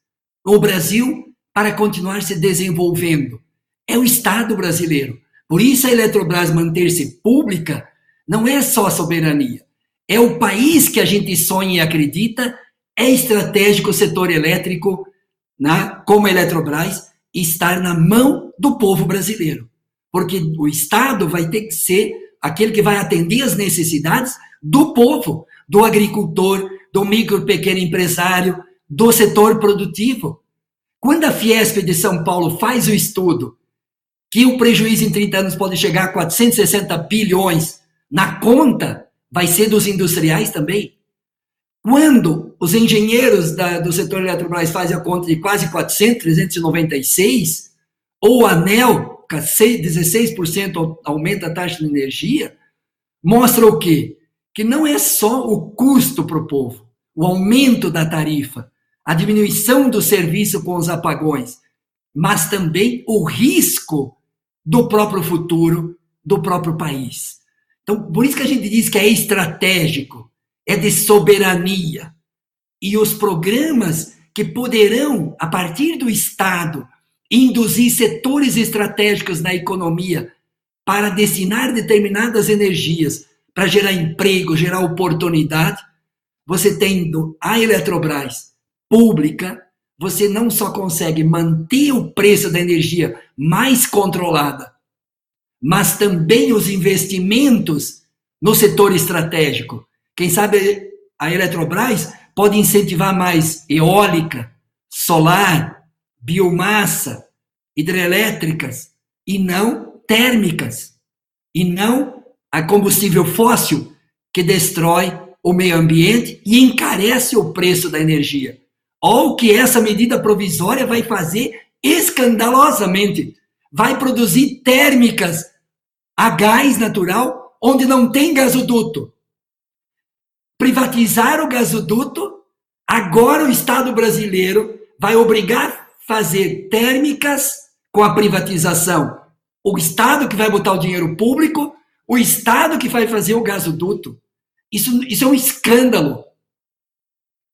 no Brasil para continuar se desenvolvendo? É o Estado brasileiro. Por isso a Eletrobras manter-se pública não é só soberania. É o país que a gente sonha e acredita, é estratégico o setor elétrico, né, como a Eletrobras, estar na mão do povo brasileiro. Porque o Estado vai ter que ser aquele que vai atender as necessidades do povo, do agricultor, do micro pequeno empresário, do setor produtivo. Quando a Fiesp de São Paulo faz o estudo que o prejuízo em 30 anos pode chegar a 460 bilhões na conta, vai ser dos industriais também. Quando os engenheiros da, do setor Eletrobras fazem a conta de quase 400, 396, ou a ANEL, 16% aumenta a taxa de energia, mostra o quê? Que não é só o custo para o povo, o aumento da tarifa, a diminuição do serviço com os apagões, mas também o risco do próprio futuro do próprio país. Então, por isso que a gente diz que é estratégico, é de soberania. E os programas que poderão, a partir do Estado, induzir setores estratégicos na economia para destinar determinadas energias para gerar emprego, gerar oportunidade, você tendo a Eletrobras pública, você não só consegue manter o preço da energia mais controlada, mas também os investimentos no setor estratégico. Quem sabe a Eletrobras pode incentivar mais eólica, solar, biomassa, hidrelétricas e não térmicas, e não a combustível fóssil que destrói o meio ambiente e encarece o preço da energia. O que essa medida provisória vai fazer escandalosamente. Vai produzir térmicas a gás natural onde não tem gasoduto. Privatizar o gasoduto, agora o Estado brasileiro vai obrigar fazer térmicas com a privatização. O Estado que vai botar o dinheiro público, o Estado que vai fazer o gasoduto. Isso, isso é um escândalo.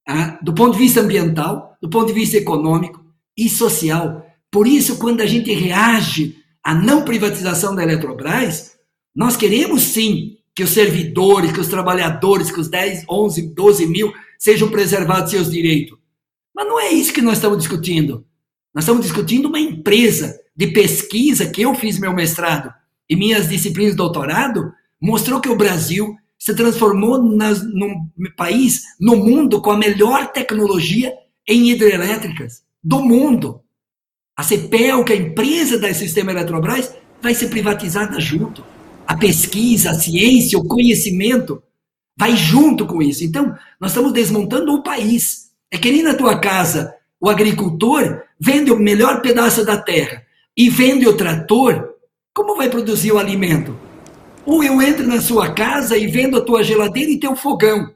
Ah, do ponto de vista ambiental, do ponto de vista econômico e social. Por isso, quando a gente reage à não privatização da Eletrobras, nós queremos sim que os servidores, que os trabalhadores, que os 10, 11, 12 mil sejam preservados seus direitos. Mas não é isso que nós estamos discutindo. Nós estamos discutindo uma empresa de pesquisa que eu fiz meu mestrado e minhas disciplinas de doutorado mostrou que o Brasil se transformou nas, num país no mundo com a melhor tecnologia em hidrelétricas do mundo. A CPEL, que é a empresa do sistema Eletrobras, vai ser privatizada junto. A pesquisa, a ciência, o conhecimento vai junto com isso. Então, nós estamos desmontando o país. É que nem na tua casa, o agricultor vende o melhor pedaço da terra e vende o trator, como vai produzir o alimento? Ou eu entro na sua casa e vendo a tua geladeira e teu fogão.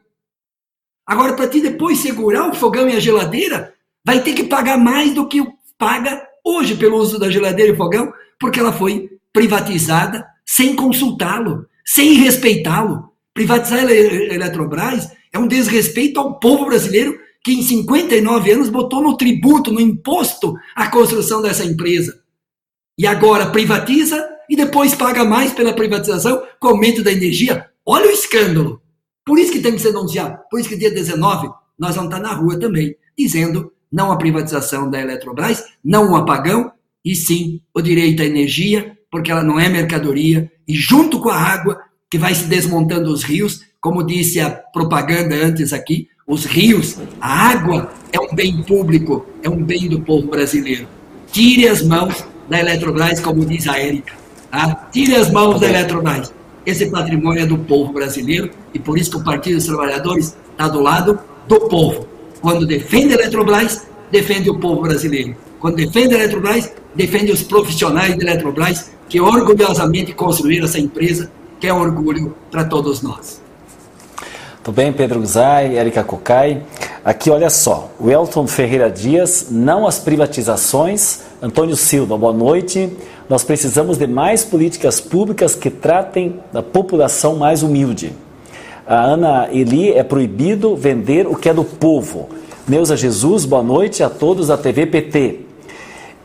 Agora, para ti depois segurar o fogão e a geladeira, vai ter que pagar mais do que paga hoje pelo uso da geladeira e fogão, porque ela foi privatizada sem consultá-lo, sem respeitá-lo. Privatizar a Eletrobras é um desrespeito ao povo brasileiro que em 59 anos botou no tributo, no imposto, a construção dessa empresa. E agora privatiza e depois paga mais pela privatização com o aumento da energia. Olha o escândalo. Por isso que tem que ser denunciado. Por isso que dia 19 nós vamos estar na rua também, dizendo não a privatização da Eletrobras, não o apagão e sim o direito à energia, porque ela não é mercadoria, e junto com a água, que vai se desmontando os rios, como disse a propaganda antes aqui, os rios, a água é um bem público, é um bem do povo brasileiro. Tire as mãos da Eletrobras, como diz a Érica. Tá? Tire as mãos da Eletrobras. Esse patrimônio é do povo brasileiro e por isso que o Partido dos Trabalhadores está do lado do povo. Quando defende a Eletrobras, defende o povo brasileiro. Quando defende a Eletrobras, defende os profissionais da Eletrobras que orgulhosamente construíram essa empresa, que é um orgulho para todos nós. Tudo bem, Pedro Zay, Erika Cocai. Aqui, olha só, o Elton Ferreira Dias, não as privatizações. Antônio Silva, boa noite. Nós precisamos de mais políticas públicas que tratem da população mais humilde. A Ana Eli, é proibido vender o que é do povo. Neuza Jesus, boa noite a todos da TV PT.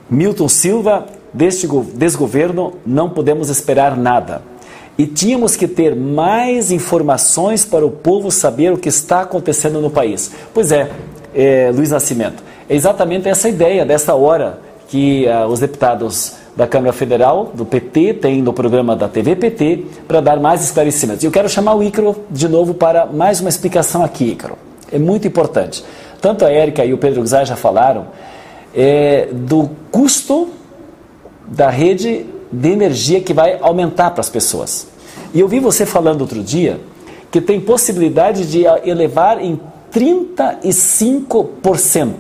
Milton Silva, deste desgoverno não podemos esperar nada. E tínhamos que ter mais informações para o povo saber o que está acontecendo no país. Pois é, é Luiz Nascimento, é exatamente essa ideia dessa hora que uh, os deputados da Câmara Federal, do PT, têm no programa da TV PT, para dar mais esclarecimentos. E eu quero chamar o Ícaro de novo para mais uma explicação aqui, Ícaro. É muito importante. Tanto a Érica e o Pedro Guzai já falaram é, do custo da rede de energia que vai aumentar para as pessoas. E eu vi você falando outro dia que tem possibilidade de elevar em 35%.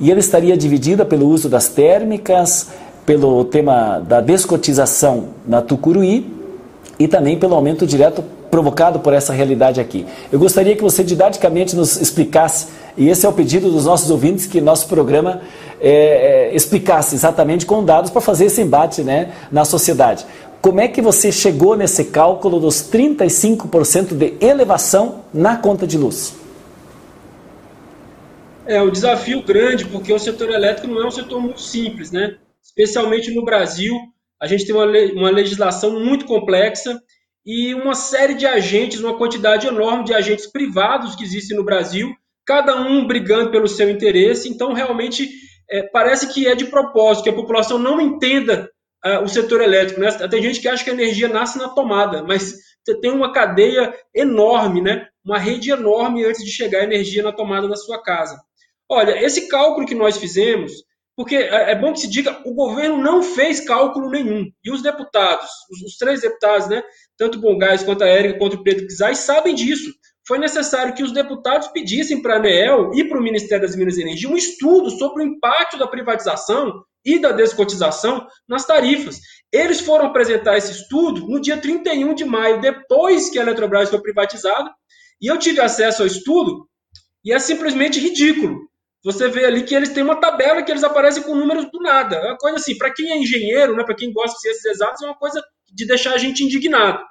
E ele estaria dividida pelo uso das térmicas, pelo tema da descotização na Tucuruí e também pelo aumento direto provocado por essa realidade aqui. Eu gostaria que você didaticamente nos explicasse, e esse é o pedido dos nossos ouvintes, que nosso programa é, é, explicasse exatamente com dados para fazer esse embate né, na sociedade. Como é que você chegou nesse cálculo dos 35% de elevação na conta de luz? É um desafio grande, porque o setor elétrico não é um setor muito simples, né? Especialmente no Brasil, a gente tem uma, uma legislação muito complexa e uma série de agentes, uma quantidade enorme de agentes privados que existem no Brasil, cada um brigando pelo seu interesse. Então, realmente, é, parece que é de propósito, que a população não entenda uh, o setor elétrico. Né? Tem gente que acha que a energia nasce na tomada, mas tem uma cadeia enorme, né? uma rede enorme antes de chegar a energia na tomada da sua casa. Olha, esse cálculo que nós fizemos, porque é, é bom que se diga, o governo não fez cálculo nenhum. E os deputados, os, os três deputados, né, tanto o Bongás quanto a Érica, quanto o Pedro Kizai, sabem disso foi necessário que os deputados pedissem para a ANEEL e para o Ministério das Minas e Energia um estudo sobre o impacto da privatização e da descotização nas tarifas. Eles foram apresentar esse estudo no dia 31 de maio, depois que a Eletrobras foi privatizada, e eu tive acesso ao estudo, e é simplesmente ridículo. Você vê ali que eles têm uma tabela que eles aparecem com números do nada. É uma coisa assim, para quem é engenheiro, né, para quem gosta de ciências exatas, é uma coisa de deixar a gente indignado.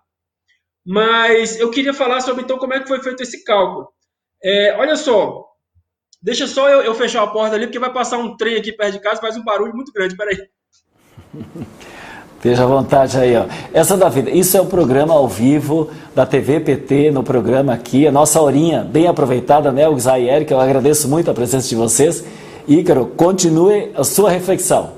Mas eu queria falar sobre então como é que foi feito esse cálculo. É, olha só, deixa só eu, eu, fechar a porta ali, porque vai passar um trem aqui perto de casa, faz um barulho muito grande. Peraí. Esteja à vontade aí, ó. Essa da vida. Isso é o programa ao vivo da TV PT, no programa aqui, a nossa horinha bem aproveitada, né, o Zay Eric, eu agradeço muito a presença de vocês. Ícaro, continue a sua reflexão.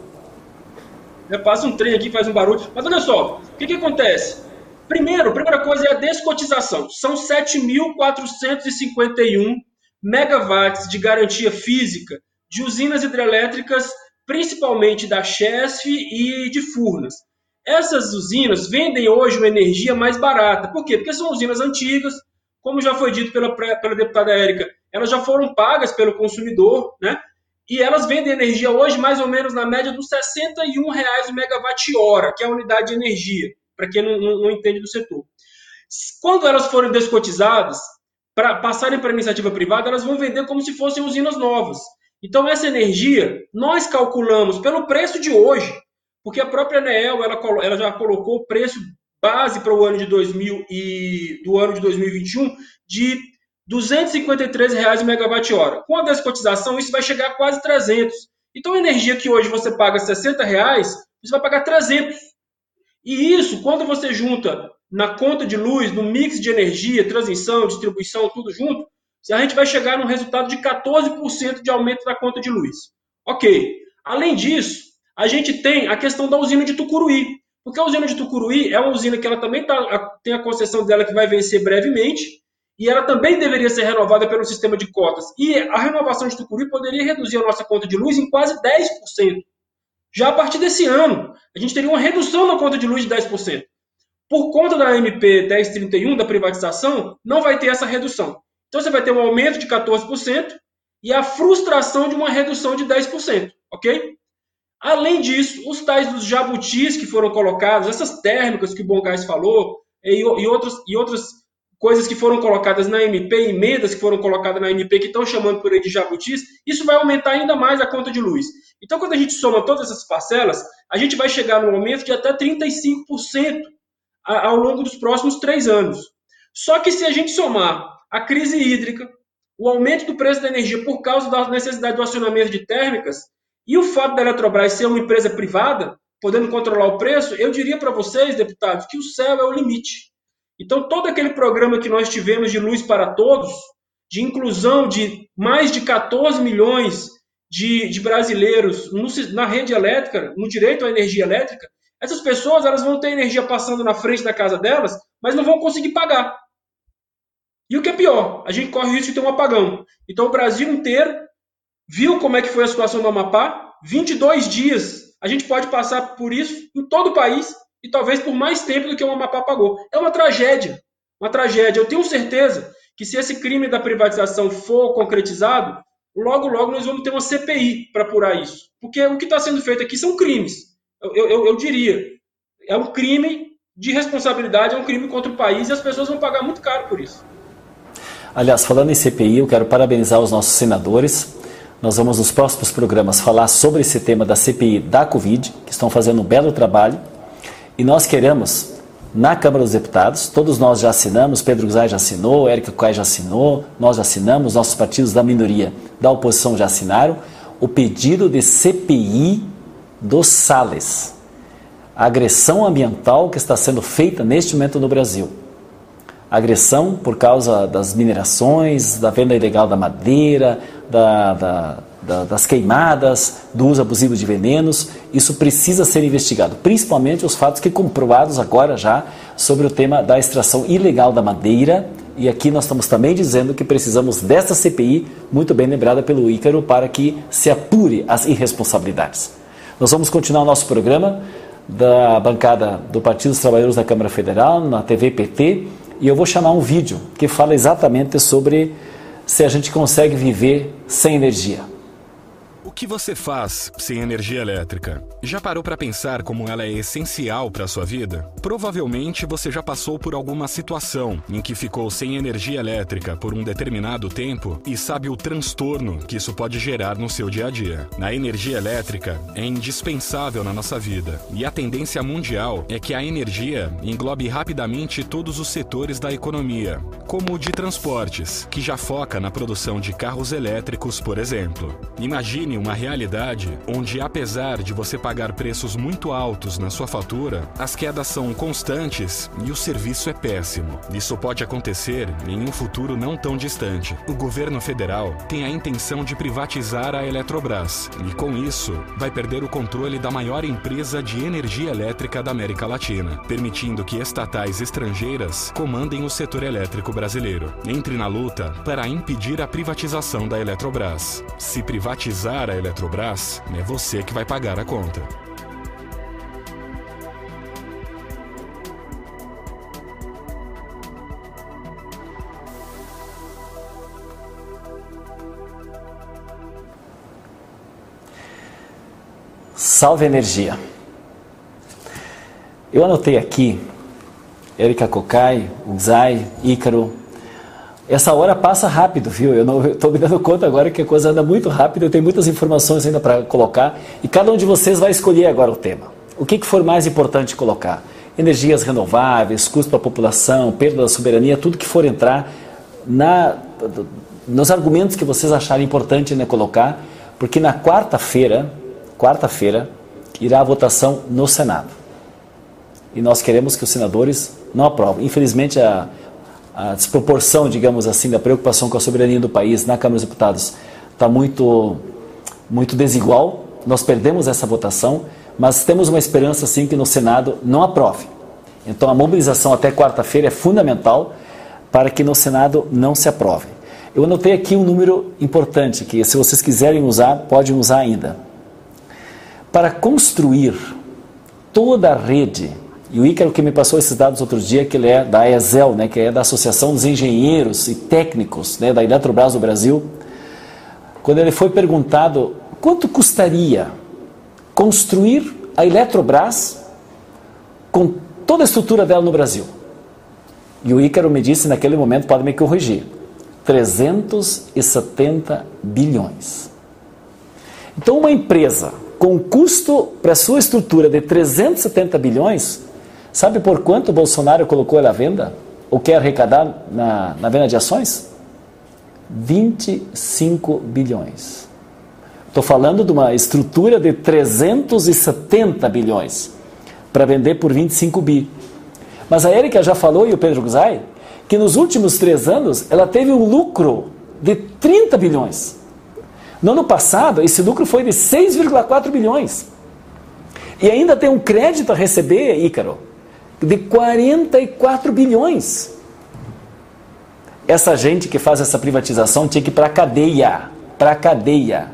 Passa um trem aqui, faz um barulho. Mas olha só, o que, que acontece? Primeiro, a primeira coisa é a descotização. São 7.451 megawatts de garantia física de usinas hidrelétricas, principalmente da Chesf e de Furnas. Essas usinas vendem hoje uma energia mais barata. Por quê? Porque são usinas antigas, como já foi dito pela, pela deputada Érica, elas já foram pagas pelo consumidor, né? E elas vendem energia hoje mais ou menos na média dos 61 reais o megawatt-hora, que é a unidade de energia para quem não, não, não, entende do setor. Quando elas forem descotizadas, para passarem para a iniciativa privada, elas vão vender como se fossem usinas novas. Então, essa energia, nós calculamos pelo preço de hoje, porque a própria ANEEL ela, ela já colocou o preço base para o ano de 2000 e do ano de 2021 de 253 reais o megawatt-hora. Com a descotização, isso vai chegar a quase 300. Então, a energia que hoje você paga 60 reais, você vai pagar 300. E isso, quando você junta na conta de luz, no mix de energia, transmissão, distribuição, tudo junto, a gente vai chegar num resultado de 14% de aumento da conta de luz. Ok. Além disso, a gente tem a questão da usina de Tucuruí. Porque a usina de Tucuruí é uma usina que ela também tá, tem a concessão dela que vai vencer brevemente, e ela também deveria ser renovada pelo sistema de cotas. E a renovação de Tucuruí poderia reduzir a nossa conta de luz em quase 10%. Já a partir desse ano, a gente teria uma redução na conta de luz de 10%. Por conta da MP 1031, da privatização, não vai ter essa redução. Então você vai ter um aumento de 14% e a frustração de uma redução de 10%, ok? Além disso, os tais dos jabutis que foram colocados, essas térmicas que o Bongás falou, e, e, outros, e outras coisas que foram colocadas na MP, emendas que foram colocadas na MP, que estão chamando por aí de jabutis, isso vai aumentar ainda mais a conta de luz. Então, quando a gente soma todas essas parcelas, a gente vai chegar no aumento de até 35% ao longo dos próximos três anos. Só que se a gente somar a crise hídrica, o aumento do preço da energia por causa da necessidade do acionamento de térmicas, e o fato da Eletrobras ser uma empresa privada, podendo controlar o preço, eu diria para vocês, deputados, que o céu é o limite. Então, todo aquele programa que nós tivemos de luz para todos, de inclusão de mais de 14 milhões de, de brasileiros no, na rede elétrica, no direito à energia elétrica, essas pessoas elas vão ter energia passando na frente da casa delas, mas não vão conseguir pagar. E o que é pior, a gente corre o risco de ter um apagão. Então, o Brasil inteiro viu como é que foi a situação do Amapá, 22 dias. A gente pode passar por isso em todo o país e talvez por mais tempo do que o Amapá pagou. É uma tragédia. Uma tragédia. Eu tenho certeza que se esse crime da privatização for concretizado, logo, logo nós vamos ter uma CPI para apurar isso. Porque o que está sendo feito aqui são crimes. Eu, eu, eu diria. É um crime de responsabilidade, é um crime contra o país e as pessoas vão pagar muito caro por isso. Aliás, falando em CPI, eu quero parabenizar os nossos senadores nós vamos nos próximos programas falar sobre esse tema da CPI da Covid, que estão fazendo um belo trabalho. E nós queremos, na Câmara dos Deputados, todos nós já assinamos, Pedro Guzai já assinou, Érica Coy já assinou, nós já assinamos, nossos partidos da minoria da oposição já assinaram, o pedido de CPI dos Sales, a agressão ambiental que está sendo feita neste momento no Brasil. Agressão por causa das minerações, da venda ilegal da madeira, da, da, da, das queimadas, do uso abusivo de venenos, isso precisa ser investigado, principalmente os fatos que comprovados agora já sobre o tema da extração ilegal da madeira. E aqui nós estamos também dizendo que precisamos dessa CPI, muito bem lembrada pelo Ícaro, para que se apure as irresponsabilidades. Nós vamos continuar o nosso programa da bancada do Partido dos Trabalhadores da Câmara Federal, na TV PT, e eu vou chamar um vídeo que fala exatamente sobre se a gente consegue viver sem energia que você faz sem energia elétrica? Já parou para pensar como ela é essencial para sua vida? Provavelmente você já passou por alguma situação em que ficou sem energia elétrica por um determinado tempo e sabe o transtorno que isso pode gerar no seu dia a dia. A energia elétrica é indispensável na nossa vida e a tendência mundial é que a energia englobe rapidamente todos os setores da economia, como o de transportes, que já foca na produção de carros elétricos, por exemplo. Imagine uma realidade onde, apesar de você pagar preços muito altos na sua fatura, as quedas são constantes e o serviço é péssimo. Isso pode acontecer em um futuro não tão distante. O governo federal tem a intenção de privatizar a Eletrobras e, com isso, vai perder o controle da maior empresa de energia elétrica da América Latina, permitindo que estatais estrangeiras comandem o setor elétrico brasileiro. Entre na luta para impedir a privatização da Eletrobras. Se privatizar a Eletrobras, é você que vai pagar a conta. Salve Energia. Eu anotei aqui Erika Kokai, Uzai, Ícaro, essa hora passa rápido, viu? Eu estou me dando conta agora que a coisa anda muito rápido, eu tenho muitas informações ainda para colocar e cada um de vocês vai escolher agora o tema. O que, que for mais importante colocar? Energias renováveis, custo para a população, perda da soberania, tudo que for entrar na, nos argumentos que vocês acharem importante né, colocar, porque na quarta-feira, quarta-feira, irá a votação no Senado. E nós queremos que os senadores não aprovem. Infelizmente, a a desproporção, digamos assim, da preocupação com a soberania do país na Câmara dos Deputados está muito, muito desigual nós perdemos essa votação, mas temos uma esperança sim que no Senado não aprove. Então a mobilização até quarta-feira é fundamental para que no Senado não se aprove. Eu anotei aqui um número importante que, se vocês quiserem usar, podem usar ainda. Para construir toda a rede, e o Ícaro que me passou esses dados outro dia, que ele é da ESEL, né, que é da Associação dos Engenheiros e Técnicos né, da Eletrobras do Brasil, quando ele foi perguntado quanto custaria construir a Eletrobras com toda a estrutura dela no Brasil. E o Ícaro me disse naquele momento, pode me corrigir, 370 bilhões. Então, uma empresa com custo para sua estrutura de 370 bilhões, sabe por quanto o Bolsonaro colocou ela à venda? Ou quer arrecadar na, na venda de ações? 25 bilhões. Estou falando de uma estrutura de 370 bilhões para vender por 25 bi. Mas a Erika já falou e o Pedro Guzai que nos últimos três anos ela teve um lucro de 30 bilhões. No ano passado, esse lucro foi de 6,4 bilhões. E ainda tem um crédito a receber, Ícaro, de 44 bilhões. Essa gente que faz essa privatização tinha que ir para a cadeia. Para a cadeia.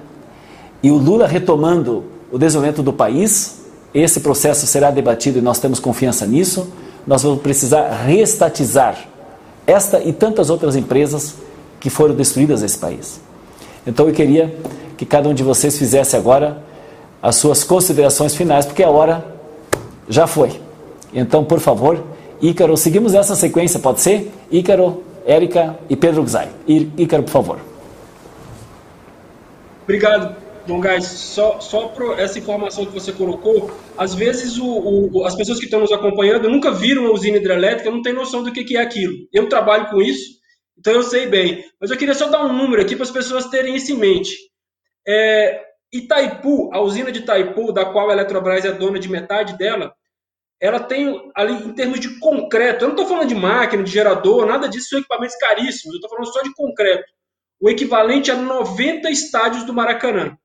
E o Lula retomando o desenvolvimento do país, esse processo será debatido e nós temos confiança nisso. Nós vamos precisar reestatizar esta e tantas outras empresas que foram destruídas nesse país. Então eu queria que cada um de vocês fizesse agora as suas considerações finais, porque a hora já foi. Então, por favor, Ícaro, seguimos essa sequência, pode ser? Ícaro, Érica e Pedro Gzai. Ícaro, por favor. Obrigado, Dom Gás. Só, só por essa informação que você colocou, às vezes o, o, as pessoas que estão nos acompanhando nunca viram uma usina hidrelétrica, não têm noção do que, que é aquilo. Eu trabalho com isso, então eu sei bem. Mas eu queria só dar um número aqui para as pessoas terem isso em mente. É, Itaipu, a usina de Itaipu, da qual a Eletrobras é dona de metade dela, ela tem ali em termos de concreto, eu não estou falando de máquina, de gerador, nada disso, são equipamentos caríssimos, eu estou falando só de concreto. O equivalente a 90 estádios do Maracanã.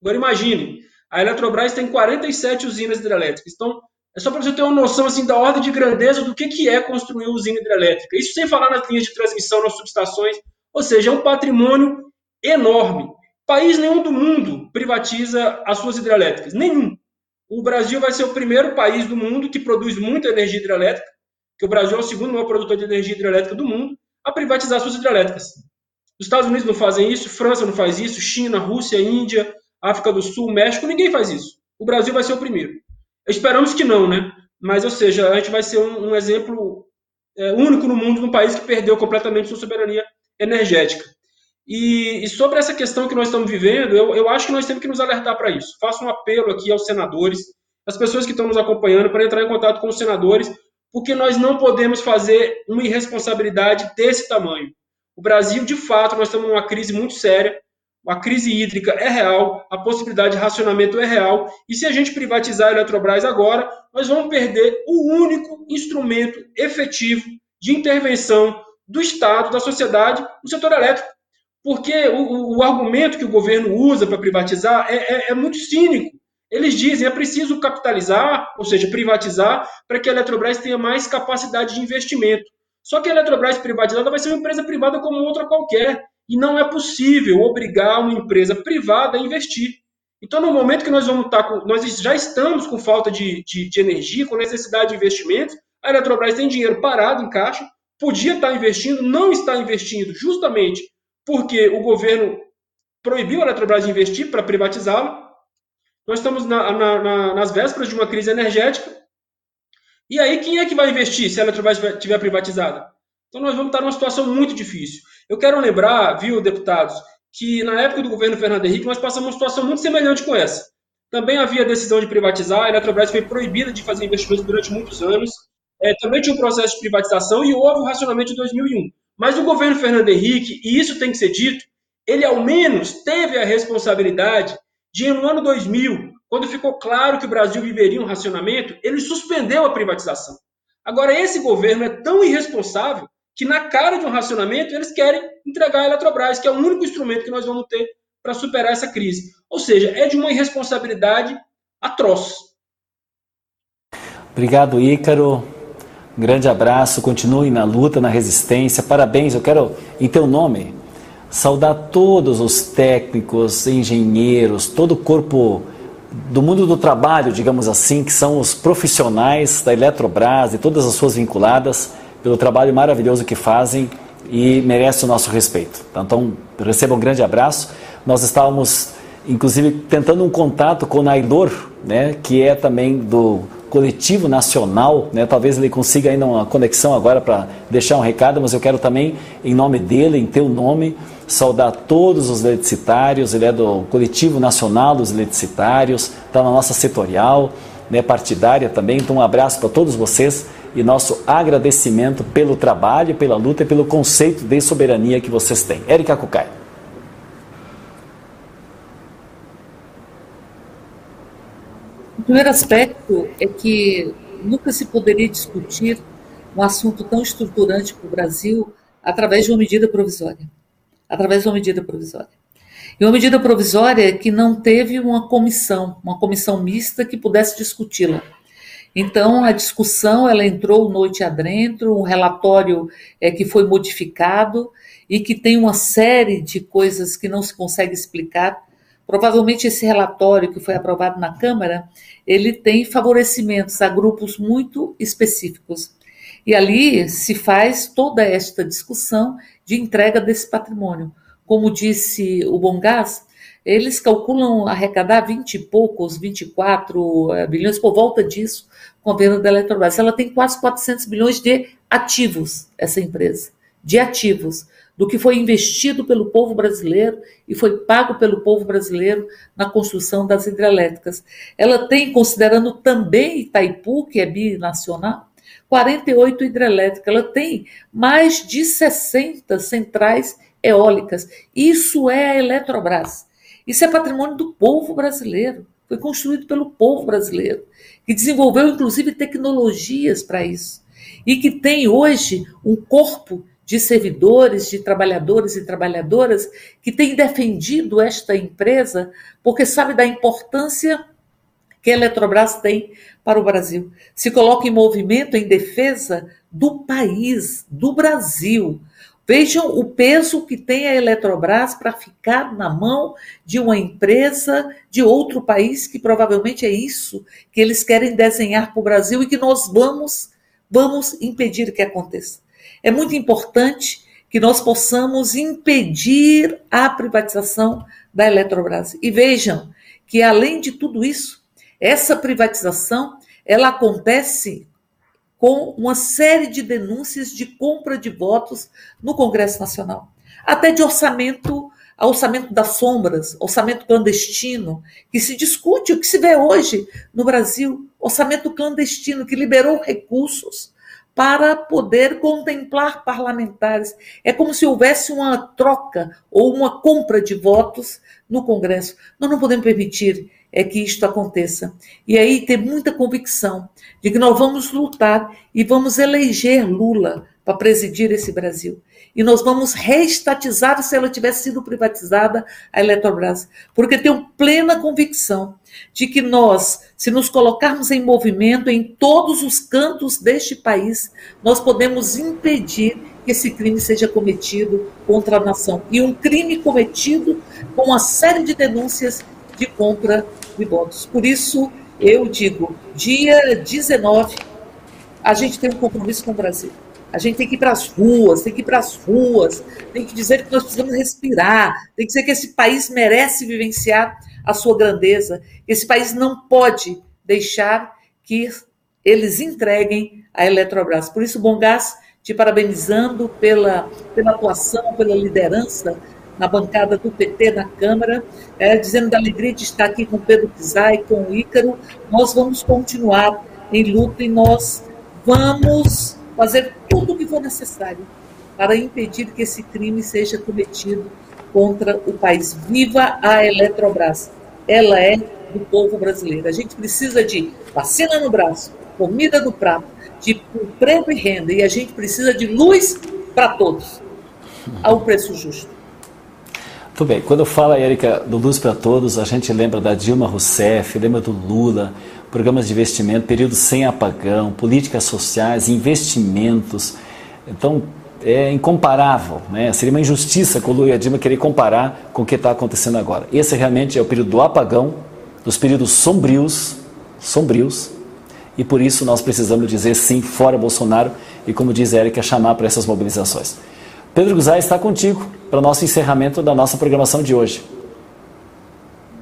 Agora imagine, a Eletrobras tem 47 usinas hidrelétricas. Então, é só para você ter uma noção assim da ordem de grandeza do que, que é construir uma usina hidrelétrica. Isso sem falar nas linhas de transmissão, nas subestações. Ou seja, é um patrimônio enorme. País nenhum do mundo privatiza as suas hidrelétricas. Nenhum. O Brasil vai ser o primeiro país do mundo que produz muita energia hidrelétrica, que o Brasil é o segundo maior produtor de energia hidrelétrica do mundo, a privatizar suas hidrelétricas. Os Estados Unidos não fazem isso, França não faz isso, China, Rússia, Índia, África do Sul, México, ninguém faz isso. O Brasil vai ser o primeiro. Esperamos que não, né? Mas, ou seja, a gente vai ser um, um exemplo é, único no mundo, num país que perdeu completamente sua soberania energética. E, e, sobre essa questão que nós estamos vivendo, eu, eu acho que nós temos que nos alertar para isso. Faço um apelo aqui aos senadores, às pessoas que estão nos acompanhando, para entrar em contato com os senadores, porque nós não podemos fazer uma irresponsabilidade desse tamanho. O Brasil, de fato, nós estamos numa crise muito séria a crise hídrica é real, a possibilidade de racionamento é real, e se a gente privatizar a Eletrobras agora, nós vamos perder o único instrumento efetivo de intervenção do Estado, da sociedade, no setor elétrico. Porque o, o argumento que o governo usa para privatizar é, é, é muito cínico. Eles dizem é preciso capitalizar, ou seja, privatizar, para que a Eletrobras tenha mais capacidade de investimento. Só que a Eletrobras privatizada vai ser uma empresa privada como outra qualquer. E não é possível obrigar uma empresa privada a investir. Então, no momento que nós vamos estar com. Nós já estamos com falta de, de, de energia, com necessidade de investimentos, a Eletrobras tem dinheiro parado em caixa, podia estar investindo, não está investindo, justamente porque o governo proibiu a Eletrobras de investir para privatizá-la. Nós estamos na, na, na, nas vésperas de uma crise energética. E aí, quem é que vai investir se a Eletrobras estiver privatizada? Então, nós vamos estar numa situação muito difícil. Eu quero lembrar, viu, deputados, que na época do governo Fernando Henrique nós passamos uma situação muito semelhante com essa. Também havia decisão de privatizar, a Eletrobras foi proibida de fazer investimentos durante muitos anos. É, também tinha um processo de privatização e houve o racionamento em 2001. Mas o governo Fernando Henrique, e isso tem que ser dito, ele ao menos teve a responsabilidade de, no ano 2000, quando ficou claro que o Brasil viveria um racionamento, ele suspendeu a privatização. Agora, esse governo é tão irresponsável que na cara de um racionamento eles querem entregar a Eletrobras, que é o único instrumento que nós vamos ter para superar essa crise. Ou seja, é de uma irresponsabilidade atroz. Obrigado, Ícaro. Grande abraço, continue na luta, na resistência. Parabéns, eu quero, em teu nome, saudar todos os técnicos, engenheiros, todo o corpo do mundo do trabalho, digamos assim, que são os profissionais da Eletrobras e todas as suas vinculadas, pelo trabalho maravilhoso que fazem e merece o nosso respeito. Então, receba um grande abraço. Nós estávamos, inclusive, tentando um contato com o Nailor, né, que é também do coletivo nacional, né? Talvez ele consiga ainda uma conexão agora para deixar um recado, mas eu quero também, em nome dele, em teu nome, saudar todos os eletricitários, ele é do coletivo nacional dos eletricitários, está na nossa setorial, né, partidária também, então um abraço para todos vocês e nosso agradecimento pelo trabalho, pela luta e pelo conceito de soberania que vocês têm. Érica Cucai. Primeiro aspecto é que nunca se poderia discutir um assunto tão estruturante para o Brasil através de uma medida provisória. Através de uma medida provisória. E uma medida provisória que não teve uma comissão, uma comissão mista que pudesse discuti-la. Então, a discussão ela entrou noite adentro, um relatório é, que foi modificado e que tem uma série de coisas que não se consegue explicar Provavelmente esse relatório que foi aprovado na Câmara, ele tem favorecimentos a grupos muito específicos. E ali se faz toda esta discussão de entrega desse patrimônio. Como disse o Bom Gás, eles calculam arrecadar 20 e poucos, 24 eh, bilhões por volta disso com a venda da Eletrobras. Ela tem quase 400 bilhões de ativos, essa empresa, de ativos do que foi investido pelo povo brasileiro e foi pago pelo povo brasileiro na construção das hidrelétricas. Ela tem, considerando também Itaipu, que é binacional, 48 hidrelétricas. Ela tem mais de 60 centrais eólicas. Isso é a Eletrobras. Isso é patrimônio do povo brasileiro. Foi construído pelo povo brasileiro, que desenvolveu inclusive tecnologias para isso. E que tem hoje um corpo de servidores, de trabalhadores e trabalhadoras que têm defendido esta empresa porque sabe da importância que a Eletrobras tem para o Brasil. Se coloca em movimento em defesa do país, do Brasil. Vejam o peso que tem a Eletrobras para ficar na mão de uma empresa de outro país, que provavelmente é isso que eles querem desenhar para o Brasil e que nós vamos, vamos impedir que aconteça. É muito importante que nós possamos impedir a privatização da Eletrobras. E vejam que além de tudo isso, essa privatização ela acontece com uma série de denúncias de compra de votos no Congresso Nacional, até de orçamento, orçamento das sombras, orçamento clandestino, que se discute, o que se vê hoje no Brasil, orçamento clandestino que liberou recursos para poder contemplar parlamentares. É como se houvesse uma troca ou uma compra de votos no Congresso. Nós não podemos permitir é que isto aconteça. E aí ter muita convicção de que nós vamos lutar e vamos eleger Lula para presidir esse Brasil. E nós vamos reestatizar, se ela tivesse sido privatizada, a Eletrobras. Porque tenho plena convicção de que nós, se nos colocarmos em movimento em todos os cantos deste país, nós podemos impedir que esse crime seja cometido contra a nação. E um crime cometido com uma série de denúncias de compra de votos. Por isso, eu digo, dia 19, a gente tem um compromisso com o Brasil. A gente tem que ir para as ruas, tem que ir para as ruas, tem que dizer que nós precisamos respirar, tem que dizer que esse país merece vivenciar a sua grandeza. Esse país não pode deixar que eles entreguem a Eletrobras. Por isso, Bom Gás, te parabenizando pela, pela atuação, pela liderança na bancada do PT na Câmara, é, dizendo da alegria de estar aqui com Pedro Pizai, com o Ícaro. Nós vamos continuar em luta e nós vamos fazer tudo o que for necessário para impedir que esse crime seja cometido contra o país. Viva a Eletrobras! Ela é do povo brasileiro. A gente precisa de vacina no braço, comida no prato, de emprego e renda, e a gente precisa de luz para todos, ao preço justo. Muito bem. Quando eu falo, Érica, do Luz para Todos, a gente lembra da Dilma Rousseff, lembra do Lula, programas de investimento, período sem apagão, políticas sociais, investimentos. Então, é incomparável. Né? Seria uma injustiça com o Lula e a Dilma querer comparar com o que está acontecendo agora. Esse realmente é o período do apagão, dos períodos sombrios, sombrios, e por isso nós precisamos dizer sim, fora Bolsonaro, e como diz Érica, chamar para essas mobilizações. Pedro Guzai está contigo para o nosso encerramento da nossa programação de hoje.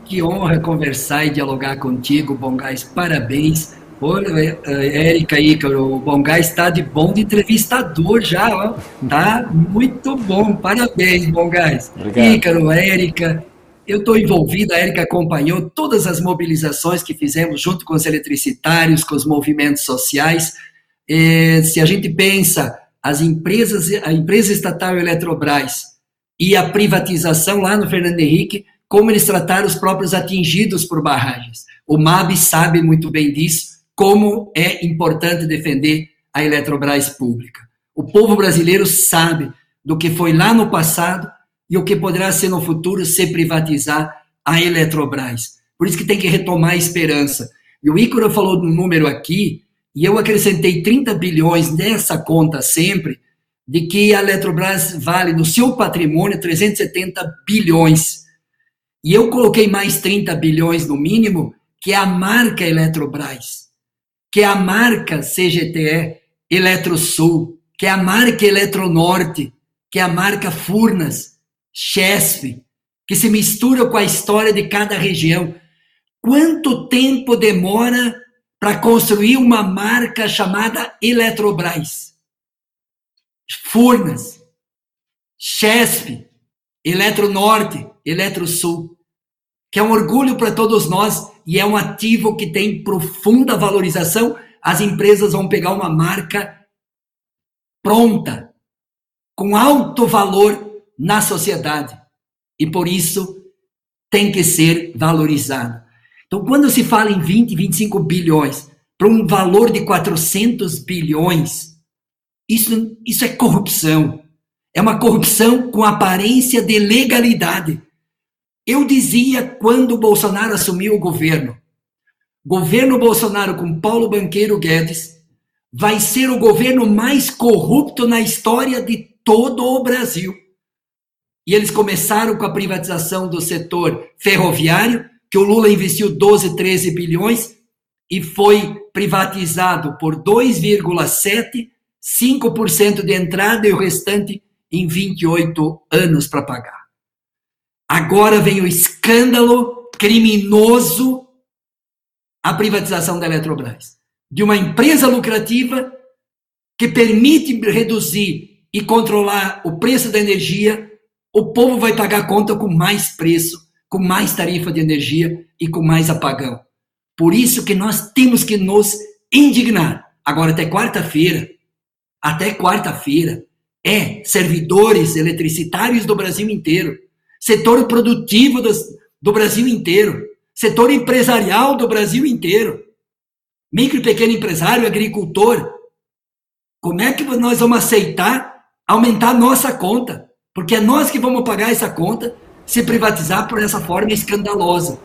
Que honra conversar e dialogar contigo, Bongás. Parabéns. Olha, Érica Ícaro, o Bongás está de bom de entrevistador já, ó. Tá muito bom. Parabéns, Bongás. Ícaro, Érica, eu estou envolvido, a Érica acompanhou todas as mobilizações que fizemos junto com os eletricitários, com os movimentos sociais. É, se a gente pensa as empresas, a empresa estatal Eletrobras e a privatização lá no Fernando Henrique, como eles trataram os próprios atingidos por barragens. O MAB sabe muito bem disso, como é importante defender a Eletrobras pública. O povo brasileiro sabe do que foi lá no passado e o que poderá ser no futuro se privatizar a Eletrobras. Por isso que tem que retomar a esperança. E o Ícaro falou um número aqui, e eu acrescentei 30 bilhões nessa conta sempre, de que a Eletrobras vale no seu patrimônio 370 bilhões. E eu coloquei mais 30 bilhões no mínimo, que é a marca Eletrobras, que é a marca CGTE Eletrosul, que é a marca Eletronorte, que é a marca Furnas, Chesf, que se mistura com a história de cada região. Quanto tempo demora para construir uma marca chamada Eletrobras? Furnas, Chesf, Eletronorte, Eletrosul, que é um orgulho para todos nós e é um ativo que tem profunda valorização. As empresas vão pegar uma marca pronta, com alto valor na sociedade. E por isso tem que ser valorizado. Então, quando se fala em 20, 25 bilhões para um valor de 400 bilhões, isso, isso é corrupção. É uma corrupção com aparência de legalidade. Eu dizia quando Bolsonaro assumiu o governo, governo Bolsonaro com Paulo Banqueiro Guedes vai ser o governo mais corrupto na história de todo o Brasil. E eles começaram com a privatização do setor ferroviário, que o Lula investiu 12, 13 bilhões e foi privatizado por 2,7 5% de entrada e o restante em 28 anos para pagar. Agora vem o escândalo criminoso a privatização da Eletrobras, de uma empresa lucrativa que permite reduzir e controlar o preço da energia, o povo vai pagar a conta com mais preço, com mais tarifa de energia e com mais apagão. Por isso que nós temos que nos indignar. Agora até quarta-feira, até quarta-feira, é servidores eletricitários do Brasil inteiro, setor produtivo do, do Brasil inteiro, setor empresarial do Brasil inteiro, micro e pequeno empresário, agricultor. Como é que nós vamos aceitar aumentar nossa conta? Porque é nós que vamos pagar essa conta se privatizar por essa forma escandalosa.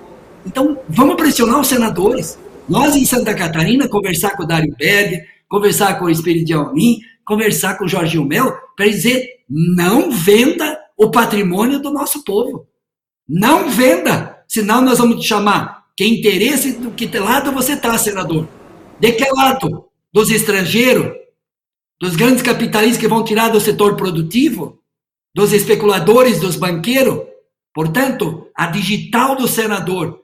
Então, vamos pressionar os senadores. Nós, em Santa Catarina, conversar com o Dário Berg, conversar com o Espírito de Almin, conversar com o Jorginho Mel, para dizer: não venda o patrimônio do nosso povo. Não venda, senão nós vamos te chamar. Que interesse do que lado você está, senador? De que lado? Dos estrangeiros? Dos grandes capitalistas que vão tirar do setor produtivo? Dos especuladores, dos banqueiros? Portanto, a digital do senador,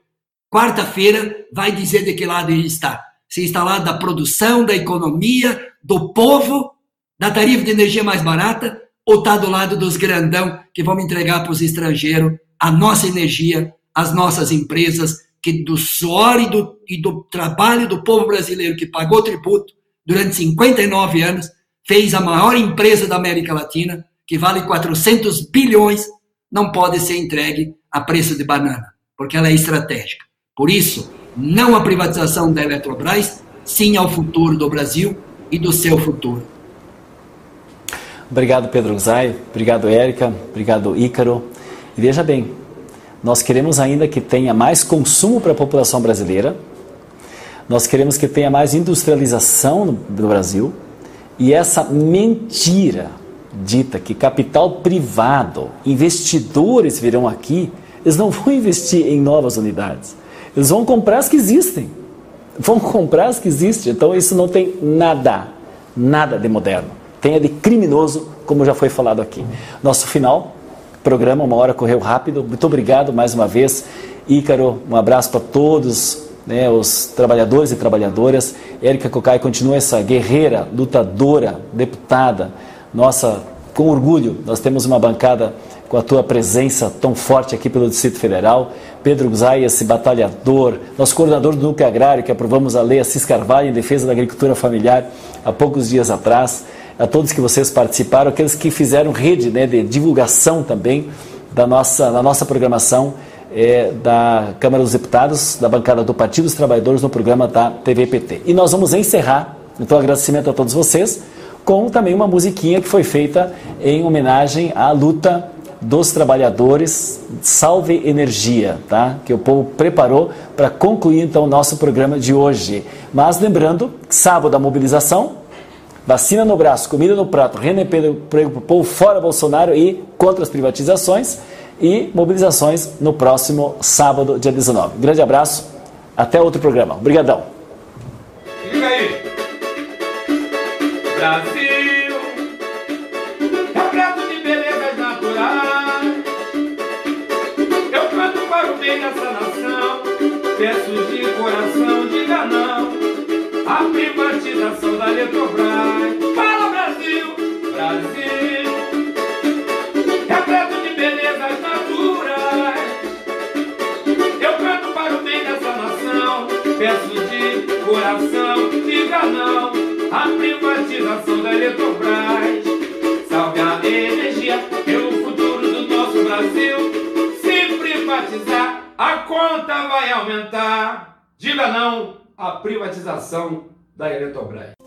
quarta-feira, vai dizer de que lado ele está se instalar da produção, da economia, do povo, da tarifa de energia mais barata, ou está do lado dos grandão que vão entregar para os estrangeiros a nossa energia, as nossas empresas, que do suor e do, e do trabalho do povo brasileiro que pagou tributo durante 59 anos, fez a maior empresa da América Latina, que vale 400 bilhões, não pode ser entregue a preço de banana, porque ela é estratégica. Por isso, não à privatização da Eletrobras, sim ao futuro do Brasil e do seu futuro. Obrigado, Pedro Zay. Obrigado, Érica. Obrigado, Ícaro. E veja bem, nós queremos ainda que tenha mais consumo para a população brasileira, nós queremos que tenha mais industrialização no, no Brasil, e essa mentira dita que capital privado, investidores virão aqui, eles não vão investir em novas unidades. Eles vão comprar as que existem. Vão comprar as que existem. Então isso não tem nada, nada de moderno. Tem de criminoso, como já foi falado aqui. Nosso final, programa, uma hora correu rápido. Muito obrigado mais uma vez. Ícaro, um abraço para todos né, os trabalhadores e trabalhadoras. Érica Cocai continua essa guerreira, lutadora, deputada. Nossa, com orgulho, nós temos uma bancada com a tua presença tão forte aqui pelo Distrito Federal. Pedro Zay, esse batalhador, nosso coordenador do Núcleo Agrário, que aprovamos a lei Assis Carvalho em defesa da agricultura familiar há poucos dias atrás. A todos que vocês participaram, aqueles que fizeram rede né, de divulgação também da nossa, da nossa programação é, da Câmara dos Deputados, da bancada do Partido dos Trabalhadores no programa da TVPT. E nós vamos encerrar, então agradecimento a todos vocês, com também uma musiquinha que foi feita em homenagem à luta dos trabalhadores Salve Energia, tá? Que o povo preparou para concluir então o nosso programa de hoje. Mas lembrando, sábado a mobilização, vacina no braço, comida no prato, renda emprego para o povo fora Bolsonaro e contra as privatizações e mobilizações no próximo sábado, dia 19. Grande abraço, até outro programa. Obrigadão. Brasil, Eletrobras. Fala Brasil, Brasil. Repleto de belezas naturais. Eu canto para o bem dessa nação, peço de coração, diga não. A privatização da Eletrobras. Salve a energia pelo futuro do nosso Brasil. Se privatizar, a conta vai aumentar. Diga não à privatização da Eletrobras.